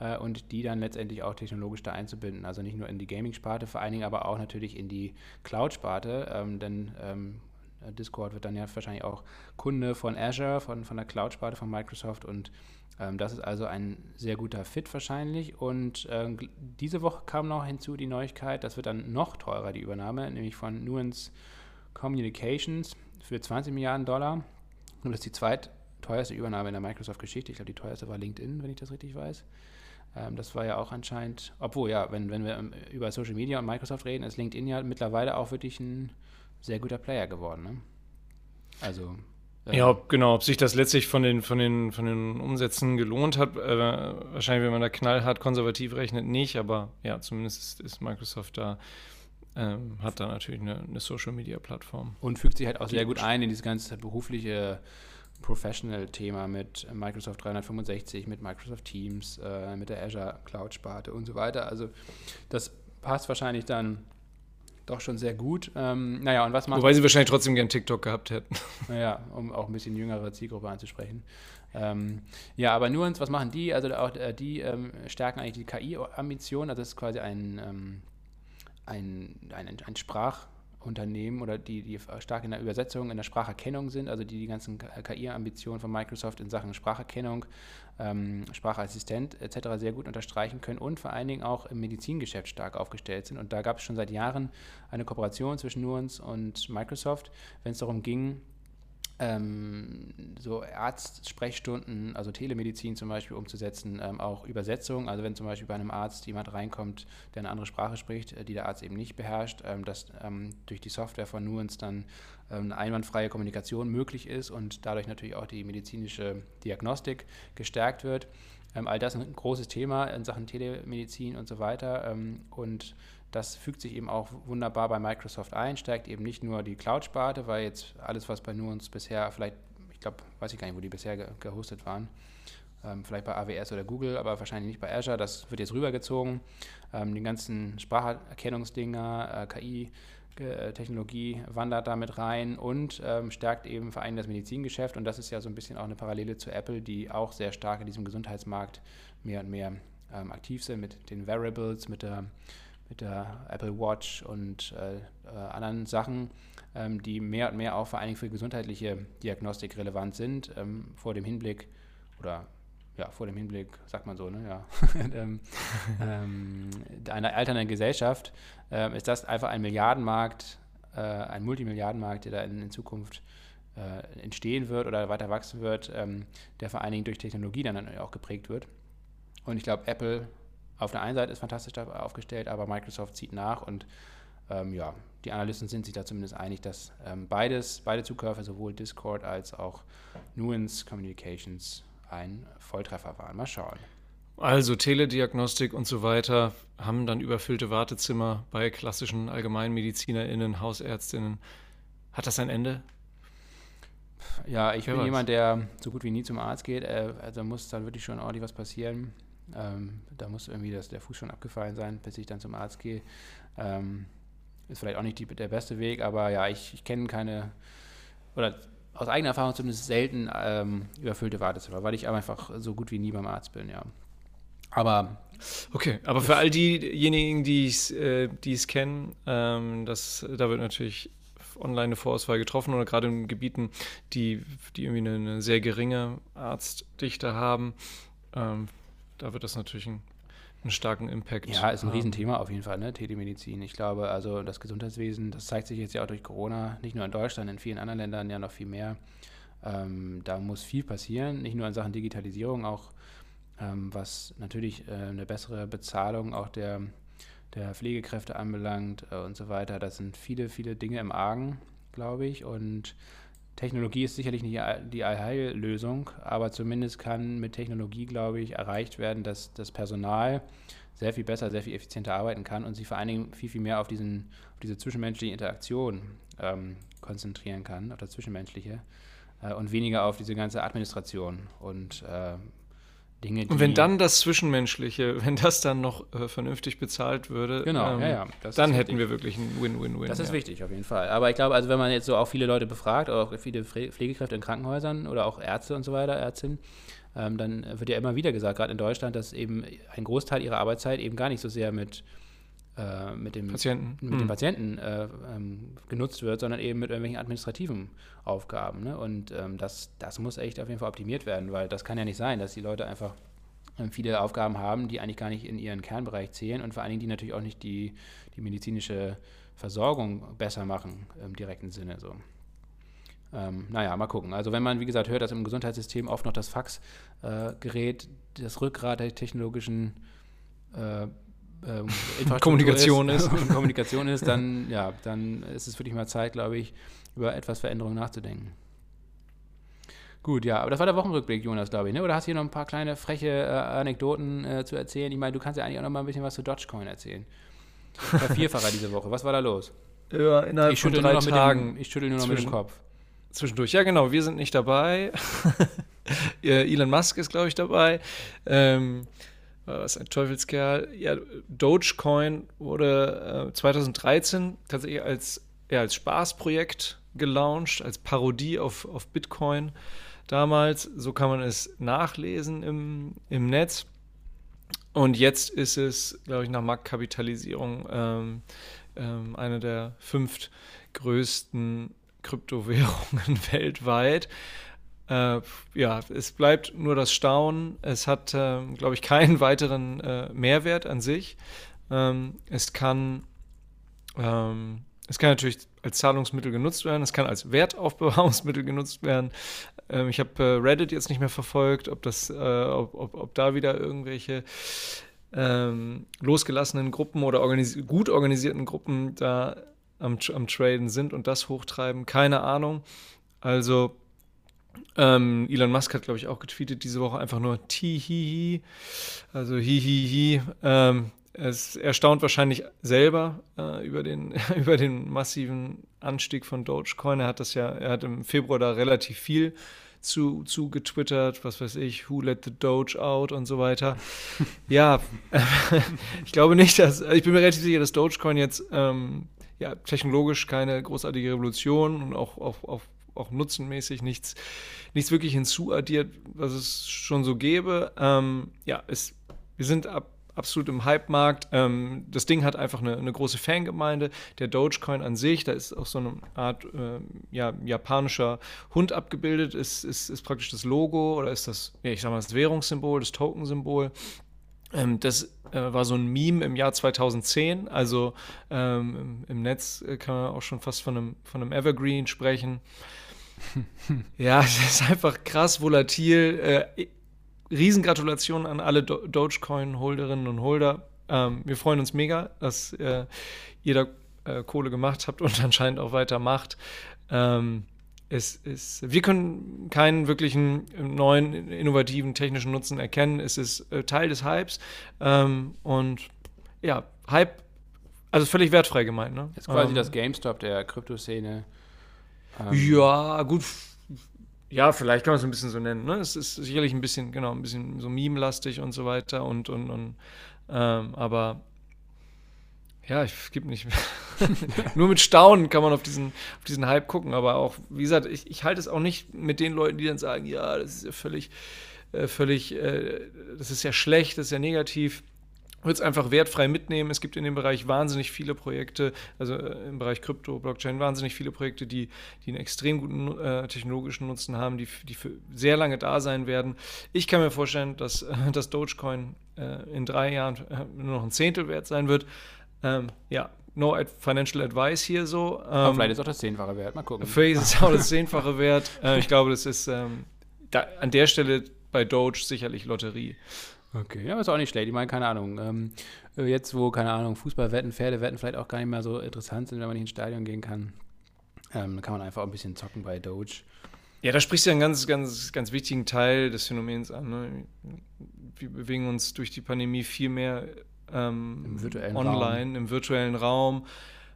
äh, und die dann letztendlich auch technologisch da einzubinden. Also nicht nur in die Gaming-Sparte, vor allen Dingen aber auch natürlich in die Cloud-Sparte, ähm, denn ähm, Discord wird dann ja wahrscheinlich auch Kunde von Azure, von, von der Cloud-Sparte von Microsoft und ähm, das ist also ein sehr guter Fit wahrscheinlich. Und ähm, diese Woche kam noch hinzu die Neuigkeit, das wird dann noch teurer, die Übernahme, nämlich von Nuance Communications für 20 Milliarden Dollar. Und das ist die zweitteuerste Übernahme in der Microsoft-Geschichte. Ich glaube, die teuerste war LinkedIn, wenn ich das richtig weiß. Ähm, das war ja auch anscheinend, obwohl ja, wenn, wenn wir über Social Media und Microsoft reden, ist LinkedIn ja mittlerweile auch wirklich ein sehr guter Player geworden. Ne? Also äh, ja, genau. Ob sich das letztlich von den, von den, von den Umsätzen gelohnt hat, äh, wahrscheinlich, wenn man da knallhart konservativ rechnet, nicht. Aber ja, zumindest ist, ist Microsoft da ähm, hat da natürlich eine, eine Social-Media-Plattform. Und fügt sich halt auch sehr gut ein in dieses ganze berufliche Professional-Thema mit Microsoft 365, mit Microsoft Teams, äh, mit der Azure Cloud-Sparte und so weiter. Also das passt wahrscheinlich dann doch schon sehr gut. Ähm, naja, und was macht. Wobei sie wahrscheinlich trotzdem gern TikTok gehabt hätten. Naja, um auch ein bisschen jüngere Zielgruppe anzusprechen. Ähm, ja, aber Nuance, was machen die? Also auch äh, die ähm, stärken eigentlich die KI-Ambition. Also das ist quasi ein ähm, ein, ein, ein Sprachunternehmen oder die, die stark in der Übersetzung, in der Spracherkennung sind, also die die ganzen KI-Ambitionen von Microsoft in Sachen Spracherkennung, ähm, Sprachassistent etc. sehr gut unterstreichen können und vor allen Dingen auch im Medizingeschäft stark aufgestellt sind. Und da gab es schon seit Jahren eine Kooperation zwischen Nuance und Microsoft, wenn es darum ging, ähm, so Arztsprechstunden, also Telemedizin zum Beispiel umzusetzen, ähm, auch Übersetzung. Also wenn zum Beispiel bei einem Arzt jemand reinkommt, der eine andere Sprache spricht, äh, die der Arzt eben nicht beherrscht, ähm, dass ähm, durch die Software von Nuance dann ähm, eine einwandfreie Kommunikation möglich ist und dadurch natürlich auch die medizinische Diagnostik gestärkt wird. Ähm, all das ist ein großes Thema in Sachen Telemedizin und so weiter. und das fügt sich eben auch wunderbar bei Microsoft ein, stärkt eben nicht nur die Cloud-Sparte, weil jetzt alles, was bei Nuance bisher vielleicht, ich glaube, weiß ich gar nicht, wo die bisher ge gehostet waren, ähm, vielleicht bei AWS oder Google, aber wahrscheinlich nicht bei Azure, das wird jetzt rübergezogen. Ähm, die ganzen Spracherkennungsdinger, äh, KI, Technologie wandert damit rein und ähm, stärkt eben vor allem das Medizingeschäft. Und das ist ja so ein bisschen auch eine Parallele zu Apple, die auch sehr stark in diesem Gesundheitsmarkt mehr und mehr ähm, aktiv sind mit den Variables, mit der mit der Apple Watch und äh, äh, anderen Sachen, ähm, die mehr und mehr auch vor allen Dingen für gesundheitliche Diagnostik relevant sind, ähm, vor dem Hinblick oder ja, vor dem Hinblick, sagt man so, ne, ja, ähm, ähm, einer alternden Gesellschaft, äh, ist das einfach ein Milliardenmarkt, äh, ein Multimilliardenmarkt, der da in, in Zukunft äh, entstehen wird oder weiter wachsen wird, ähm, der vor allen Dingen durch Technologie dann auch geprägt wird. Und ich glaube, Apple auf der einen Seite ist fantastisch aufgestellt, aber Microsoft zieht nach und ähm, ja, die Analysten sind sich da zumindest einig, dass ähm, beides, beide Zukäufe, sowohl Discord als auch Nuance Communications, ein Volltreffer waren. Mal schauen. Also Telediagnostik und so weiter haben dann überfüllte Wartezimmer bei klassischen AllgemeinmedizinerInnen, Hausärztinnen. Hat das ein Ende? Ja, ich Wer bin weiß. jemand, der so gut wie nie zum Arzt geht. Äh, also muss dann wirklich schon ordentlich was passieren. Ähm, da muss irgendwie das, der Fuß schon abgefallen sein, bis ich dann zum Arzt gehe. Ähm, ist vielleicht auch nicht die, der beste Weg, aber ja, ich, ich kenne keine, oder aus eigener Erfahrung zumindest selten ähm, überfüllte Wartezimmer, weil ich einfach so gut wie nie beim Arzt bin, ja. Aber. Okay, aber für all diejenigen, die es äh, kennen, ähm, das, da wird natürlich online eine Vorauswahl getroffen oder gerade in Gebieten, die, die irgendwie eine, eine sehr geringe Arztdichte haben. Ähm, da wird das natürlich ein, einen starken Impact Ja, ist ein. Riesenthema auf jeden Fall, ne? Telemedizin. Ich glaube, also das Gesundheitswesen, das zeigt sich jetzt ja auch durch Corona, nicht nur in Deutschland, in vielen anderen Ländern ja noch viel mehr. Ähm, da muss viel passieren, nicht nur in Sachen Digitalisierung, auch ähm, was natürlich äh, eine bessere Bezahlung auch der, der Pflegekräfte anbelangt äh, und so weiter. Das sind viele, viele Dinge im Argen, glaube ich. Und Technologie ist sicherlich nicht die Allheillösung, aber zumindest kann mit Technologie, glaube ich, erreicht werden, dass das Personal sehr viel besser, sehr viel effizienter arbeiten kann und sich vor allen Dingen viel, viel mehr auf, diesen, auf diese zwischenmenschliche Interaktion ähm, konzentrieren kann, auf das Zwischenmenschliche äh, und weniger auf diese ganze Administration und äh, Dinge, Und wenn dann das Zwischenmenschliche, wenn das dann noch äh, vernünftig bezahlt würde, genau, ähm, ja, ja, dann hätten wir wirklich ein Win-Win-Win. Das ist ja. wichtig, auf jeden Fall. Aber ich glaube, also wenn man jetzt so auch viele Leute befragt, auch viele Pflegekräfte in Krankenhäusern oder auch Ärzte und so weiter, Ärztinnen, ähm, dann wird ja immer wieder gesagt, gerade in Deutschland, dass eben ein Großteil ihrer Arbeitszeit eben gar nicht so sehr mit äh, mit dem Patienten, mit hm. dem Patienten äh, ähm, genutzt wird, sondern eben mit irgendwelchen administrativen Aufgaben. Ne? Und ähm, das, das muss echt auf jeden Fall optimiert werden, weil das kann ja nicht sein, dass die Leute einfach ähm, viele Aufgaben haben, die eigentlich gar nicht in ihren Kernbereich zählen und vor allen Dingen die natürlich auch nicht die, die medizinische Versorgung besser machen im direkten Sinne. So. Ähm, naja, mal gucken. Also wenn man, wie gesagt, hört, dass im Gesundheitssystem oft noch das Faxgerät äh, das Rückgrat der technologischen äh, ähm, Kommunikation ist, ist. Kommunikation ist, dann, ja, dann ist es wirklich mal Zeit, glaube ich, über etwas Veränderung nachzudenken. Gut, ja, aber das war der Wochenrückblick, Jonas, glaube ich, ne? Oder hast du hier noch ein paar kleine freche äh, Anekdoten äh, zu erzählen? Ich meine, du kannst ja eigentlich auch noch mal ein bisschen was zu Dogecoin erzählen. Der Vierfacher diese Woche, was war da los? Ja, innerhalb ich von drei Tagen. Dem, ich schüttel nur noch mit dem Kopf. Zwischendurch, ja genau, wir sind nicht dabei. Elon Musk ist, glaube ich, dabei. Ähm, was ein Teufelskerl. Ja, Dogecoin wurde äh, 2013 tatsächlich als, ja, als Spaßprojekt gelauncht, als Parodie auf, auf Bitcoin damals. So kann man es nachlesen im, im Netz. Und jetzt ist es, glaube ich, nach Marktkapitalisierung ähm, ähm, eine der fünf größten Kryptowährungen weltweit. Äh, ja, es bleibt nur das Staunen. Es hat, äh, glaube ich, keinen weiteren äh, Mehrwert an sich. Ähm, es kann ähm, es kann natürlich als Zahlungsmittel genutzt werden, es kann als Wertaufbewahrungsmittel genutzt werden. Ähm, ich habe äh, Reddit jetzt nicht mehr verfolgt, ob das, äh, ob, ob, ob, da wieder irgendwelche ähm, losgelassenen Gruppen oder organisi gut organisierten Gruppen da am, am Traden sind und das hochtreiben. Keine Ahnung. Also ähm, Elon Musk hat, glaube ich, auch getweetet diese Woche einfach nur Tihihi. Also Hihihi. Ähm, es erstaunt wahrscheinlich selber äh, über, den, über den massiven Anstieg von Dogecoin. Er hat das ja, er hat im Februar da relativ viel zu, zu getwittert, was weiß ich, who let the Doge out und so weiter. ja, ich glaube nicht, dass, ich bin mir relativ sicher, dass Dogecoin jetzt ähm, ja, technologisch keine großartige Revolution und auch, auch, auch, auch nutzenmäßig nichts, nichts wirklich hinzuaddiert, was es schon so gäbe. Ähm, ja, es, wir sind ab absolut im Hype-Markt. Ähm, das Ding hat einfach eine, eine, große Fangemeinde. Der Dogecoin an sich, da ist auch so eine Art äh, ja, japanischer Hund abgebildet, ist, ist, ist praktisch das Logo oder ist das, ja, ich sag mal, das Währungssymbol, das Tokensymbol. Ähm, das äh, war so ein Meme im Jahr 2010. Also ähm, im, im, Netz äh, kann man auch schon fast von einem, von einem Evergreen sprechen. ja, es ist einfach krass volatil. Äh, Riesengratulation an alle Do Dogecoin-Holderinnen und Holder. Ähm, wir freuen uns mega, dass äh, ihr da äh, Kohle gemacht habt und anscheinend auch weiter macht. Ähm, es ist, wir können keinen wirklichen neuen, innovativen technischen Nutzen erkennen. Es ist äh, Teil des Hypes ähm, und ja, Hype, also völlig wertfrei gemeint. Ne? Ist quasi ähm, das GameStop der Kryptoszene. Ähm. Ja, gut, ja, vielleicht kann man es ein bisschen so nennen. Ne? Es ist sicherlich ein bisschen, genau, ein bisschen so meme-lastig und so weiter und, und, und ähm, aber ja, ich gebe nicht Nur mit Staunen kann man auf diesen, auf diesen Hype gucken, aber auch, wie gesagt, ich, ich halte es auch nicht mit den Leuten, die dann sagen, ja, das ist ja völlig, äh, völlig, äh, das ist ja schlecht, das ist ja negativ würde es einfach wertfrei mitnehmen. Es gibt in dem Bereich wahnsinnig viele Projekte, also äh, im Bereich Krypto, Blockchain, wahnsinnig viele Projekte, die, die einen extrem guten äh, technologischen Nutzen haben, die, die für sehr lange da sein werden. Ich kann mir vorstellen, dass äh, das Dogecoin äh, in drei Jahren äh, nur noch ein Zehntel wert sein wird. Ähm, ja, no ad financial advice hier so. Ähm, Aber vielleicht ist auch das Zehnfache wert, mal gucken. Vielleicht ist auch das Zehnfache wert. Äh, ich glaube, das ist ähm, da, an der Stelle bei Doge sicherlich Lotterie. Okay, ja, ist auch nicht schlecht. Ich meine, keine Ahnung. Ähm, äh, jetzt, wo, keine Ahnung, Fußballwetten, Pferdewetten vielleicht auch gar nicht mehr so interessant sind, wenn man nicht ins Stadion gehen kann, ähm, kann man einfach auch ein bisschen zocken bei Doge. Ja, da sprichst du ja einen ganz, ganz, ganz wichtigen Teil des Phänomens an. Ne? Wir bewegen uns durch die Pandemie viel mehr ähm, Im virtuellen online, Raum. im virtuellen Raum.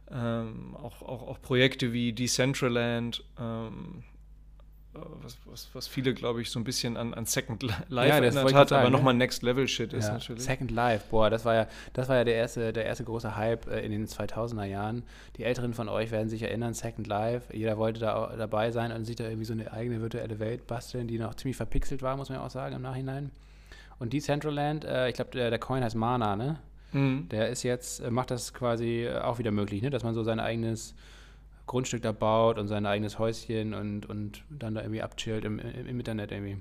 Ähm, auch, auch, auch Projekte wie Decentraland, ähm, was, was, was viele, glaube ich, so ein bisschen an, an Second Life ja, erinnert hat, sagen, aber nochmal Next Level Shit ist natürlich. Second Life, boah, das war ja, das war ja der erste, der erste große Hype äh, in den 2000er Jahren. Die Älteren von euch werden sich erinnern, Second Life. Jeder wollte da dabei sein und sich da irgendwie so eine eigene virtuelle Welt basteln, die noch ziemlich verpixelt war, muss man ja auch sagen im Nachhinein. Und Decentraland, äh, ich glaube, der, der Coin heißt Mana, ne? Mhm. Der ist jetzt, äh, macht das quasi äh, auch wieder möglich, ne? dass man so sein eigenes Grundstück da baut und sein eigenes Häuschen und, und dann da irgendwie abchillt im, im Internet irgendwie.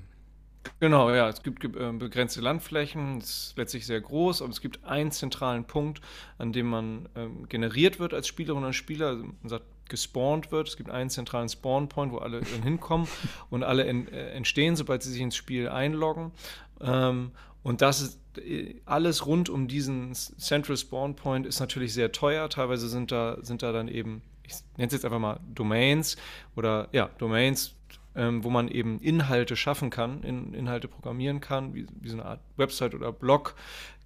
Genau, ja, es gibt äh, begrenzte Landflächen, es ist letztlich sehr groß, aber es gibt einen zentralen Punkt, an dem man ähm, generiert wird als Spielerin oder Spieler. Also man sagt, gespawnt wird. Es gibt einen zentralen Spawn-Point, wo alle hinkommen und alle in, äh, entstehen, sobald sie sich ins Spiel einloggen. Ähm, und das ist äh, alles rund um diesen Central Spawn Point ist natürlich sehr teuer. Teilweise sind da, sind da dann eben ich nenne es jetzt einfach mal Domains oder ja, Domains, ähm, wo man eben Inhalte schaffen kann, in, Inhalte programmieren kann, wie, wie, so eine Art Website oder Blog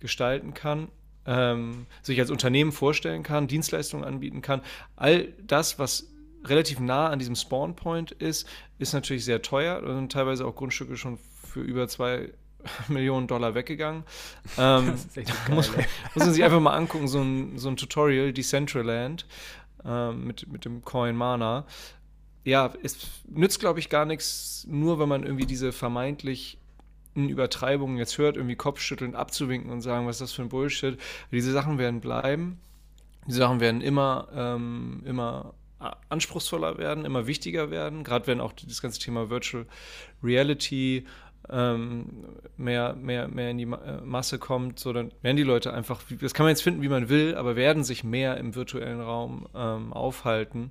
gestalten kann, ähm, sich als Unternehmen vorstellen kann, Dienstleistungen anbieten kann. All das, was relativ nah an diesem Spawn Point ist, ist natürlich sehr teuer und teilweise auch Grundstücke schon für über zwei Millionen Dollar weggegangen. Ähm, geil, muss, muss, man sich einfach mal angucken, so ein, so ein Tutorial, Decentraland äh, mit, mit dem Coin Mana. Ja, es nützt, glaube ich, gar nichts, nur wenn man irgendwie diese vermeintlich Übertreibungen jetzt hört, irgendwie Kopfschütteln, abzuwinken und sagen, was ist das für ein Bullshit. Diese Sachen werden bleiben. Die Sachen werden immer, ähm, immer anspruchsvoller werden, immer wichtiger werden, gerade wenn auch das ganze Thema Virtual Reality ähm, mehr, mehr, mehr in die äh, Masse kommt, so dann werden die Leute einfach, das kann man jetzt finden, wie man will, aber werden sich mehr im virtuellen Raum ähm, aufhalten.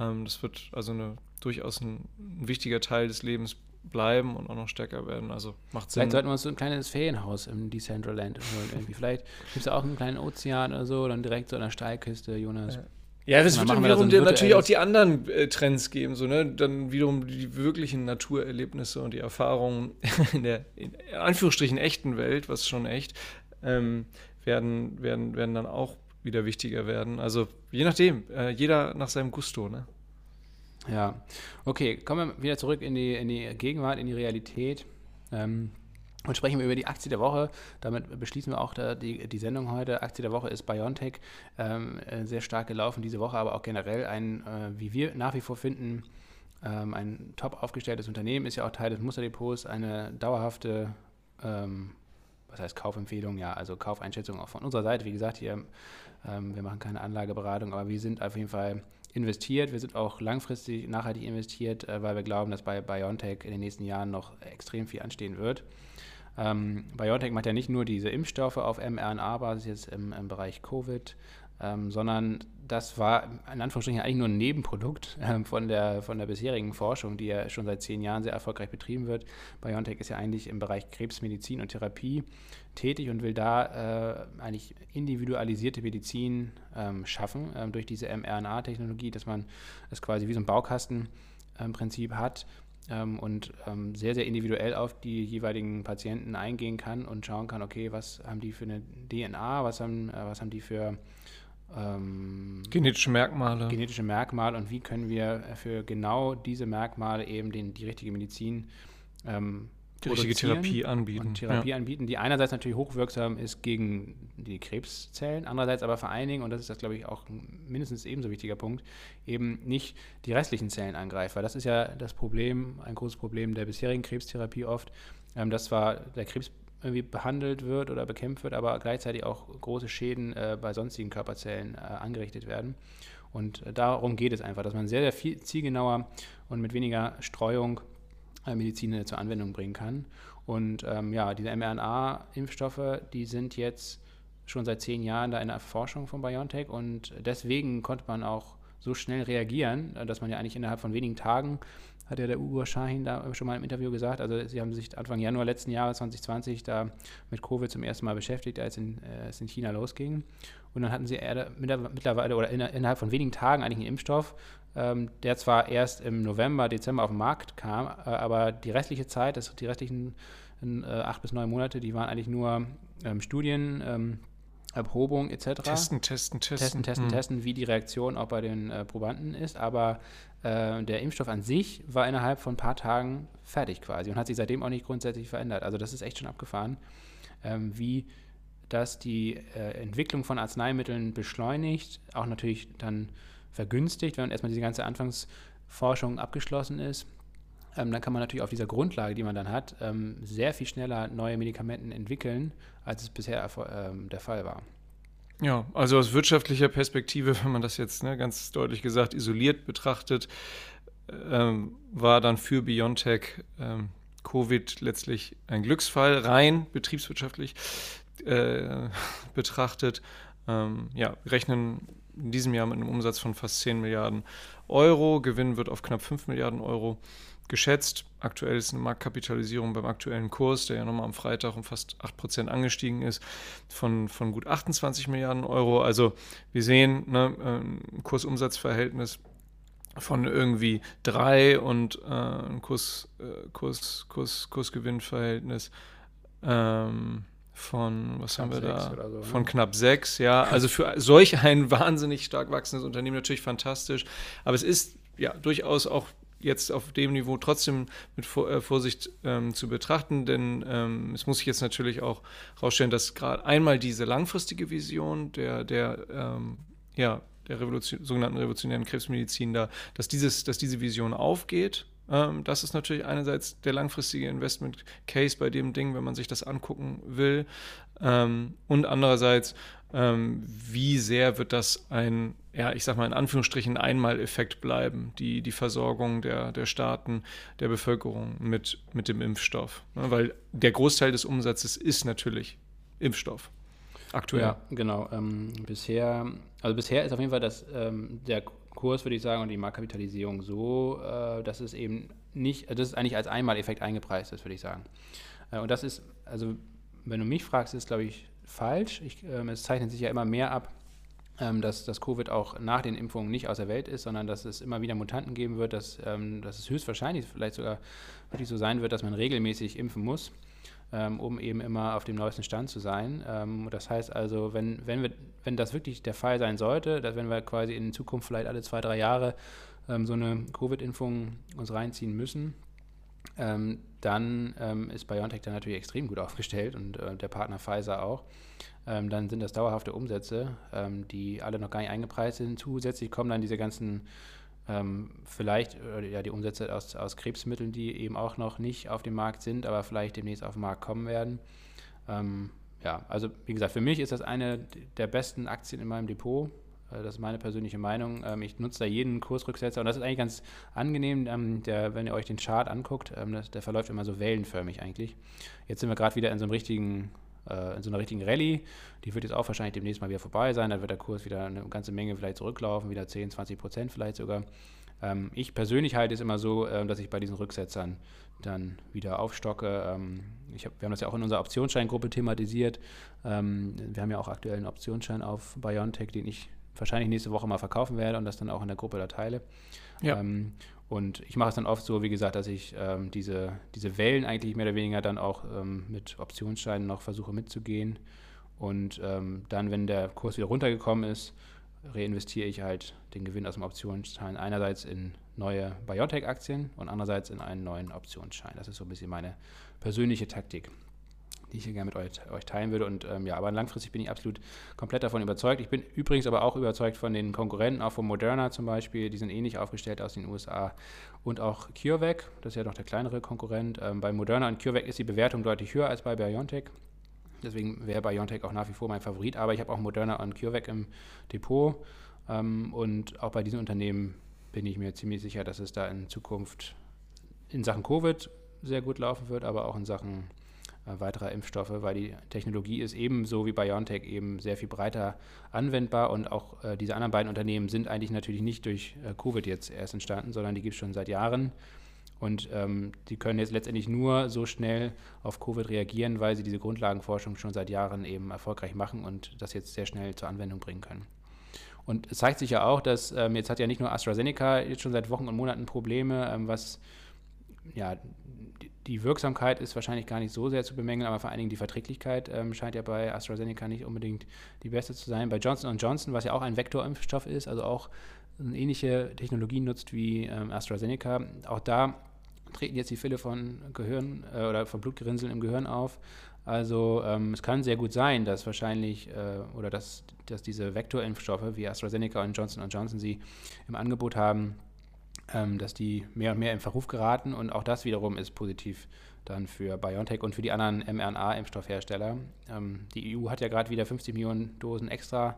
Ähm, das wird also eine, durchaus ein, ein, wichtiger Teil des Lebens bleiben und auch noch stärker werden. Also macht Sinn. Vielleicht sollten wir uns so ein kleines Ferienhaus im Decentraland holen. Irgendwie. Vielleicht gibt es auch einen kleinen Ozean oder so, dann direkt so an der Steilküste, Jonas. Ja. Ja, das wird dann wiederum so natürlich auch die anderen äh, Trends geben, so, ne? Dann wiederum die wirklichen Naturerlebnisse und die Erfahrungen in der in Anführungsstrichen echten Welt, was schon echt, ähm, werden, werden, werden dann auch wieder wichtiger werden. Also je nachdem, äh, jeder nach seinem Gusto, ne? Ja, okay, kommen wir wieder zurück in die, in die Gegenwart, in die Realität. Ähm, und sprechen wir über die Aktie der Woche. Damit beschließen wir auch die, die Sendung heute. Aktie der Woche ist BioNTech. Ähm, äh, sehr stark gelaufen diese Woche, aber auch generell ein, äh, wie wir nach wie vor finden, ähm, ein top aufgestelltes Unternehmen. Ist ja auch Teil des Musterdepots. Eine dauerhafte, ähm, was heißt Kaufempfehlung? Ja, also Kaufeinschätzung auch von unserer Seite. Wie gesagt, hier, ähm, wir machen keine Anlageberatung, aber wir sind auf jeden Fall investiert. Wir sind auch langfristig nachhaltig investiert, äh, weil wir glauben, dass bei BioNTech in den nächsten Jahren noch extrem viel anstehen wird. Ähm, BioNTech macht ja nicht nur diese Impfstoffe auf mRNA-Basis jetzt im, im, Bereich Covid, ähm, sondern das war in Anführungsstrichen eigentlich nur ein Nebenprodukt ähm, von, der, von der bisherigen Forschung, die ja schon seit zehn Jahren sehr erfolgreich betrieben wird. BioNTech ist ja eigentlich im Bereich Krebsmedizin und Therapie tätig und will da äh, eigentlich individualisierte Medizin ähm, schaffen ähm, durch diese mRNA-Technologie, dass man das quasi wie so ein Baukastenprinzip ähm, hat ähm, und ähm, sehr, sehr individuell auf die jeweiligen Patienten eingehen kann und schauen kann, okay, was haben die für eine DNA, was haben, äh, was haben die für ähm, genetische Merkmale. Genetische Merkmale und wie können wir für genau diese Merkmale eben den, die richtige Medizin ähm, richtige Therapie anbieten. Therapie ja. anbieten, die einerseits natürlich hochwirksam ist gegen die Krebszellen, andererseits aber vor allen Dingen, und das ist das, glaube ich, auch mindestens ebenso wichtiger Punkt, eben nicht die restlichen Zellen angreift. Weil das ist ja das Problem, ein großes Problem der bisherigen Krebstherapie oft, ähm, dass zwar der Krebs irgendwie behandelt wird oder bekämpft wird, aber gleichzeitig auch große Schäden äh, bei sonstigen Körperzellen äh, angerichtet werden. Und äh, darum geht es einfach, dass man sehr, sehr viel zielgenauer und mit weniger Streuung äh, Medizin zur Anwendung bringen kann. Und ähm, ja, diese mRNA-Impfstoffe, die sind jetzt schon seit zehn Jahren da in der Forschung von BioNTech und deswegen konnte man auch so schnell reagieren, dass man ja eigentlich innerhalb von wenigen Tagen, hat ja der Ugo Shahin da schon mal im Interview gesagt, also sie haben sich Anfang Januar letzten Jahres 2020 da mit Covid zum ersten Mal beschäftigt, als in, äh, es in China losging. Und dann hatten sie mittlerweile oder innerhalb von wenigen Tagen eigentlich einen Impfstoff, ähm, der zwar erst im November, Dezember auf den Markt kam, äh, aber die restliche Zeit, das, die restlichen äh, acht bis neun Monate, die waren eigentlich nur ähm, Studien, ähm, Erprobung etc. Testen, testen, testen. Testen, testen, hm. testen, wie die Reaktion auch bei den äh, Probanden ist. Aber äh, der Impfstoff an sich war innerhalb von ein paar Tagen fertig quasi und hat sich seitdem auch nicht grundsätzlich verändert. Also das ist echt schon abgefahren, ähm, wie das die äh, Entwicklung von Arzneimitteln beschleunigt, auch natürlich dann vergünstigt, wenn erstmal diese ganze Anfangsforschung abgeschlossen ist. Ähm, dann kann man natürlich auf dieser Grundlage, die man dann hat, ähm, sehr viel schneller neue Medikamenten entwickeln, als es bisher ähm, der Fall war. Ja, also aus wirtschaftlicher Perspektive, wenn man das jetzt ne, ganz deutlich gesagt isoliert betrachtet, ähm, war dann für BioNTech ähm, Covid letztlich ein Glücksfall, rein betriebswirtschaftlich äh, betrachtet. Ähm, ja, rechnen in diesem Jahr mit einem Umsatz von fast 10 Milliarden Euro. Gewinn wird auf knapp 5 Milliarden Euro geschätzt. Aktuell ist eine Marktkapitalisierung beim aktuellen Kurs, der ja nochmal am Freitag um fast 8% angestiegen ist, von, von gut 28 Milliarden Euro. Also wir sehen ne, ein Kursumsatzverhältnis von irgendwie 3 und äh, ein Kurs, äh, Kurs, Kurs, Kursgewinnverhältnis ähm, von, was knapp haben wir da? So, ne? Von knapp sechs, ja. Also für solch ein wahnsinnig stark wachsendes Unternehmen natürlich fantastisch. Aber es ist ja durchaus auch jetzt auf dem Niveau trotzdem mit äh, Vorsicht ähm, zu betrachten, denn ähm, es muss sich jetzt natürlich auch herausstellen, dass gerade einmal diese langfristige Vision der, der ähm, ja, der Revolution, sogenannten revolutionären Krebsmedizin da, dass, dieses, dass diese Vision aufgeht ähm, das ist natürlich einerseits der langfristige Investment Case bei dem Ding, wenn man sich das angucken will. Ähm, und andererseits ähm, wie sehr wird das ein, ja, ich sag mal in Anführungsstrichen Einmaleffekt bleiben, die, die Versorgung der, der Staaten, der Bevölkerung mit, mit dem Impfstoff. Ne? Weil der Großteil des Umsatzes ist natürlich Impfstoff. Aktuell. Ja, genau. Ähm, bisher, also bisher ist auf jeden Fall das, ähm, der Kurs, würde ich sagen, und die Marktkapitalisierung so, äh, dass es eben nicht, das ist eigentlich als Einmaleffekt eingepreist ist, würde ich sagen. Äh, und das ist, also wenn du mich fragst, ist, glaube ich, falsch. Ich, ähm, es zeichnet sich ja immer mehr ab, ähm, dass das Covid auch nach den Impfungen nicht aus der Welt ist, sondern dass es immer wieder Mutanten geben wird, dass, ähm, dass es höchstwahrscheinlich vielleicht sogar wirklich so sein wird, dass man regelmäßig impfen muss, ähm, um eben immer auf dem neuesten Stand zu sein. Ähm, das heißt also, wenn, wenn, wir, wenn das wirklich der Fall sein sollte, dass wenn wir quasi in Zukunft vielleicht alle zwei, drei Jahre ähm, so eine Covid-Impfung uns reinziehen müssen, dann ist BioNTech da natürlich extrem gut aufgestellt und äh, der Partner Pfizer auch. Dann sind das dauerhafte Umsätze, die alle noch gar nicht eingepreist sind. Zusätzlich kommen dann diese ganzen, ähm, vielleicht, äh, ja, die Umsätze aus, aus Krebsmitteln, die eben auch noch nicht auf dem Markt sind, aber vielleicht demnächst auf den Markt kommen werden. Ähm, ja, also wie gesagt, für mich ist das eine der besten Aktien in meinem Depot. Äh, das ist meine persönliche Meinung. Ähm, ich nutze da jeden Kursrücksetzer und das ist eigentlich ganz angenehm, ähm, der, wenn ihr euch den Chart anguckt, ähm, der verläuft immer so wellenförmig eigentlich. Jetzt sind wir gerade wieder in so einem richtigen in so einer richtigen Rallye. Die wird jetzt auch wahrscheinlich demnächst mal wieder vorbei sein. Dann wird der Kurs wieder eine ganze Menge vielleicht zurücklaufen, wieder 10, 20 Prozent vielleicht sogar. ich persönlich halte es immer so, dass ich bei diesen Rücksetzern dann wieder aufstocke. ich hab, wir haben das ja auch in unserer Optionsscheingruppe thematisiert. wir haben ja auch aktuell einen Optionsschein auf Biontech, den ich wahrscheinlich nächste Woche mal verkaufen werde und das dann auch in der Gruppe da teile. Ja. Ähm, und ich mache es dann oft so, wie gesagt, dass ich ähm, diese, diese Wellen eigentlich mehr oder weniger dann auch ähm, mit Optionsscheinen noch versuche mitzugehen. Und ähm, dann, wenn der Kurs wieder runtergekommen ist, reinvestiere ich halt den Gewinn aus dem Optionsschein einerseits in neue Biotech-Aktien und andererseits in einen neuen Optionsschein. Das ist so ein bisschen meine persönliche Taktik die ich hier gerne mit euch, euch teilen würde. Und ähm, ja, aber langfristig bin ich absolut komplett davon überzeugt. Ich bin übrigens aber auch überzeugt von den Konkurrenten, auch von Moderna zum Beispiel, die sind ähnlich aufgestellt aus den USA. Und auch CureVac, das ist ja noch der kleinere Konkurrent. Ähm, bei Moderna und CureVac ist die Bewertung deutlich höher als bei BioNTech. Deswegen wäre BioNTech auch nach wie vor mein Favorit. Aber ich habe auch Moderna und CureVac im Depot. Ähm, und auch bei diesen Unternehmen bin ich mir ziemlich sicher, dass es da in Zukunft in Sachen Covid sehr gut laufen wird, aber auch in Sachen weiterer Impfstoffe, weil die Technologie ist ebenso wie BioNTech eben sehr viel breiter anwendbar und auch äh, diese anderen beiden Unternehmen sind eigentlich natürlich nicht durch äh, Covid jetzt erst entstanden, sondern die gibt es schon seit Jahren. Und ähm, die können jetzt letztendlich nur so schnell auf Covid reagieren, weil sie diese Grundlagenforschung schon seit Jahren eben erfolgreich machen und das jetzt sehr schnell zur Anwendung bringen können. Und es zeigt sich ja auch, dass ähm, jetzt hat ja nicht nur AstraZeneca jetzt schon seit Wochen und Monaten Probleme, ähm, was ja, die Wirksamkeit ist wahrscheinlich gar nicht so sehr zu bemängeln, aber vor allen Dingen die Verträglichkeit ähm, scheint ja bei AstraZeneca nicht unbedingt die beste zu sein. Bei Johnson Johnson, was ja auch ein Vektorimpfstoff ist, also auch eine ähnliche Technologie nutzt wie ähm, AstraZeneca, auch da treten jetzt die Fälle von Gehirn äh, oder von Blutgerinnseln im Gehirn auf. Also ähm, es kann sehr gut sein, dass wahrscheinlich äh, oder dass, dass diese Vektorimpfstoffe wie AstraZeneca und Johnson Johnson sie im Angebot haben, ähm, dass die mehr und mehr in Verruf geraten und auch das wiederum ist positiv dann für BioNTech und für die anderen mRNA-Impfstoffhersteller. Ähm, die EU hat ja gerade wieder 50 Millionen Dosen extra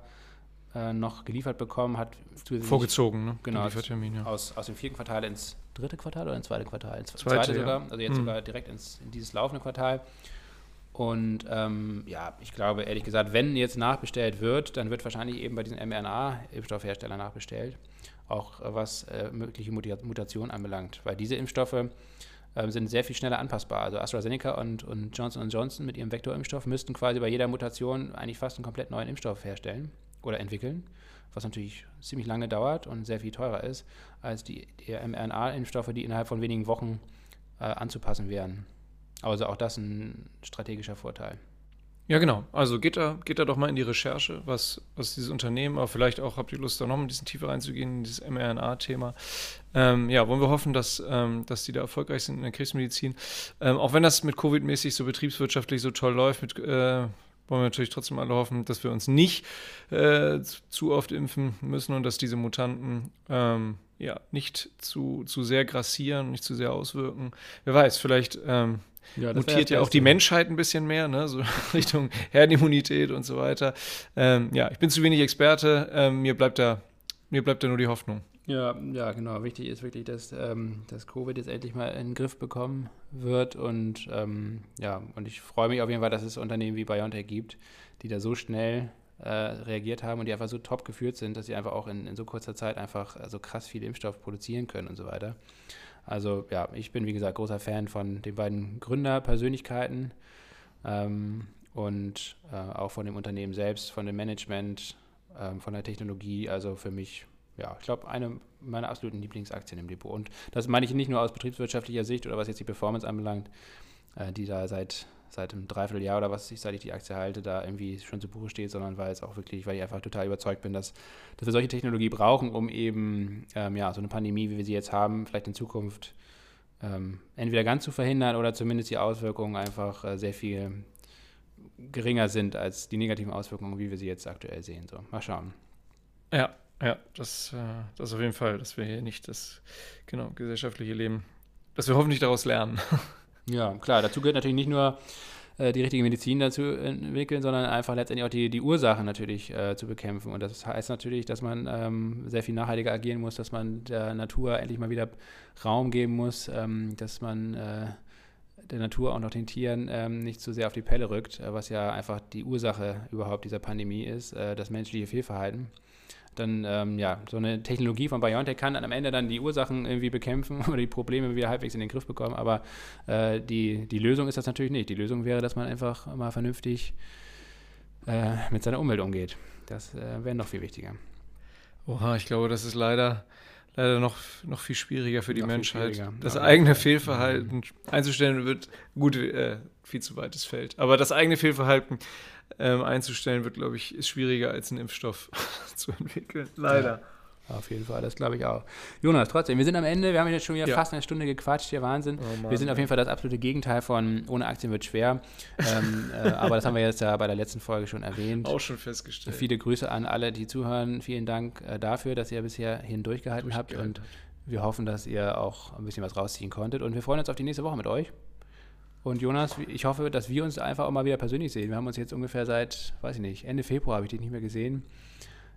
äh, noch geliefert bekommen, hat vorgezogen, ne? Genau, ja. aus, aus dem vierten Quartal ins dritte Quartal oder ins zweite Quartal? Ins zweite, zweite sogar, ja. also jetzt mhm. sogar direkt ins, in dieses laufende Quartal. Und ähm, ja, ich glaube ehrlich gesagt, wenn jetzt nachbestellt wird, dann wird wahrscheinlich eben bei diesen mRNA-Impfstoffherstellern nachbestellt auch äh, was äh, mögliche Mutationen anbelangt. Weil diese Impfstoffe äh, sind sehr viel schneller anpassbar. Also AstraZeneca und, und Johnson Johnson mit ihrem Vektorimpfstoff müssten quasi bei jeder Mutation eigentlich fast einen komplett neuen Impfstoff herstellen oder entwickeln, was natürlich ziemlich lange dauert und sehr viel teurer ist als die, die mRNA-Impfstoffe, die innerhalb von wenigen Wochen äh, anzupassen wären. Also auch das ein strategischer Vorteil. Ja, genau. Also geht da, geht da doch mal in die Recherche, was, was dieses Unternehmen, aber vielleicht auch habt ihr Lust, da noch ein bisschen tiefer reinzugehen in dieses mRNA-Thema. Ähm, ja, wollen wir hoffen, dass, ähm, dass die da erfolgreich sind in der Krebsmedizin. Ähm, auch wenn das mit Covid-mäßig so betriebswirtschaftlich so toll läuft, mit, äh, wollen wir natürlich trotzdem alle hoffen, dass wir uns nicht äh, zu oft impfen müssen und dass diese Mutanten ähm, ja nicht zu, zu sehr grassieren, nicht zu sehr auswirken. Wer weiß, vielleicht ähm, ja, mutiert ja auch die Menschheit ein bisschen mehr, ne? so Richtung Herdenimmunität und so weiter. Ähm, ja, ich bin zu wenig Experte, ähm, mir, bleibt da, mir bleibt da nur die Hoffnung. Ja, ja, genau. Wichtig ist wirklich, dass, ähm, dass Covid jetzt endlich mal in den Griff bekommen wird. Und ähm, ja, und ich freue mich auf jeden Fall, dass es Unternehmen wie BioNTech gibt, die da so schnell äh, reagiert haben und die einfach so top geführt sind, dass sie einfach auch in, in so kurzer Zeit einfach so krass viel Impfstoff produzieren können und so weiter. Also ja, ich bin wie gesagt großer Fan von den beiden Gründerpersönlichkeiten ähm, und äh, auch von dem Unternehmen selbst, von dem Management, äh, von der Technologie. Also für mich ja, ich glaube, eine meiner absoluten Lieblingsaktien im Depot. Und das meine ich nicht nur aus betriebswirtschaftlicher Sicht oder was jetzt die Performance anbelangt, äh, die da seit, seit einem Dreivierteljahr oder was ich, seit ich die Aktie halte, da irgendwie schon zu Buche steht, sondern weil es auch wirklich, weil ich einfach total überzeugt bin, dass, dass wir solche Technologie brauchen, um eben ähm, ja, so eine Pandemie, wie wir sie jetzt haben, vielleicht in Zukunft ähm, entweder ganz zu verhindern oder zumindest die Auswirkungen einfach äh, sehr viel geringer sind als die negativen Auswirkungen, wie wir sie jetzt aktuell sehen. So, mal schauen. Ja, ja, das, äh, das auf jeden Fall, dass wir hier nicht das genau, gesellschaftliche Leben, dass wir hoffentlich daraus lernen. Ja, klar, dazu gehört natürlich nicht nur äh, die richtige Medizin dazu entwickeln, sondern einfach letztendlich auch die, die Ursachen natürlich äh, zu bekämpfen. Und das heißt natürlich, dass man ähm, sehr viel nachhaltiger agieren muss, dass man der Natur endlich mal wieder Raum geben muss, ähm, dass man äh, der Natur auch den Tieren ähm, nicht zu sehr auf die Pelle rückt, äh, was ja einfach die Ursache überhaupt dieser Pandemie ist, äh, das menschliche Fehlverhalten dann ähm, ja, so eine Technologie von BioNTech kann dann am Ende dann die Ursachen irgendwie bekämpfen oder die Probleme wieder halbwegs in den Griff bekommen. Aber äh, die, die Lösung ist das natürlich nicht. Die Lösung wäre, dass man einfach mal vernünftig äh, mit seiner Umwelt umgeht. Das äh, wäre noch viel wichtiger. Oha, ich glaube, das ist leider, leider noch, noch viel schwieriger für die noch Menschheit. Das eigene Fehlverhalten einzustellen wird, gut, äh, viel zu weites Feld. Aber das eigene Fehlverhalten ähm, einzustellen, wird, glaube ich, ist schwieriger als einen Impfstoff zu entwickeln. Leider. Ja, auf jeden Fall, das glaube ich auch. Jonas, trotzdem, wir sind am Ende, wir haben jetzt schon wieder ja. fast eine Stunde gequatscht, hier Wahnsinn. Oh Mann, wir sind auf jeden Fall das absolute Gegenteil von ohne Aktien wird schwer. ähm, äh, aber das haben wir jetzt ja bei der letzten Folge schon erwähnt. Auch schon festgestellt. Viele Grüße an alle, die zuhören. Vielen Dank äh, dafür, dass ihr bisher hindurchgehalten habt und wir hoffen, dass ihr auch ein bisschen was rausziehen konntet. Und wir freuen uns auf die nächste Woche mit euch. Und Jonas, ich hoffe, dass wir uns einfach auch mal wieder persönlich sehen. Wir haben uns jetzt ungefähr seit, weiß ich nicht, Ende Februar habe ich dich nicht mehr gesehen.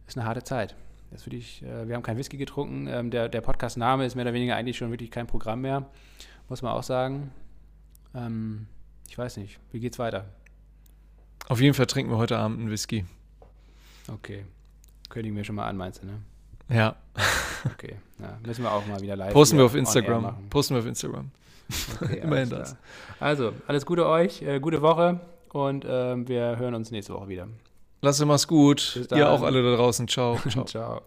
Ist eine harte Zeit. Das würde ich, äh, wir haben kein Whisky getrunken. Ähm, der der Podcast-Name ist mehr oder weniger eigentlich schon wirklich kein Programm mehr, muss man auch sagen. Ähm, ich weiß nicht, wie geht's weiter? Auf jeden Fall trinken wir heute Abend einen Whisky. Okay. Kündigen wir schon mal an, meinst du, ne? Ja. Okay. Ja, müssen wir auch mal wieder live. Posten wir auf Instagram. Posten wir auf Instagram. Okay, Immerhin das. Also, alles Gute euch, äh, gute Woche und äh, wir hören uns nächste Woche wieder. Lass es mach's gut. Ihr auch alle da draußen. Ciao. Ciao. Ciao.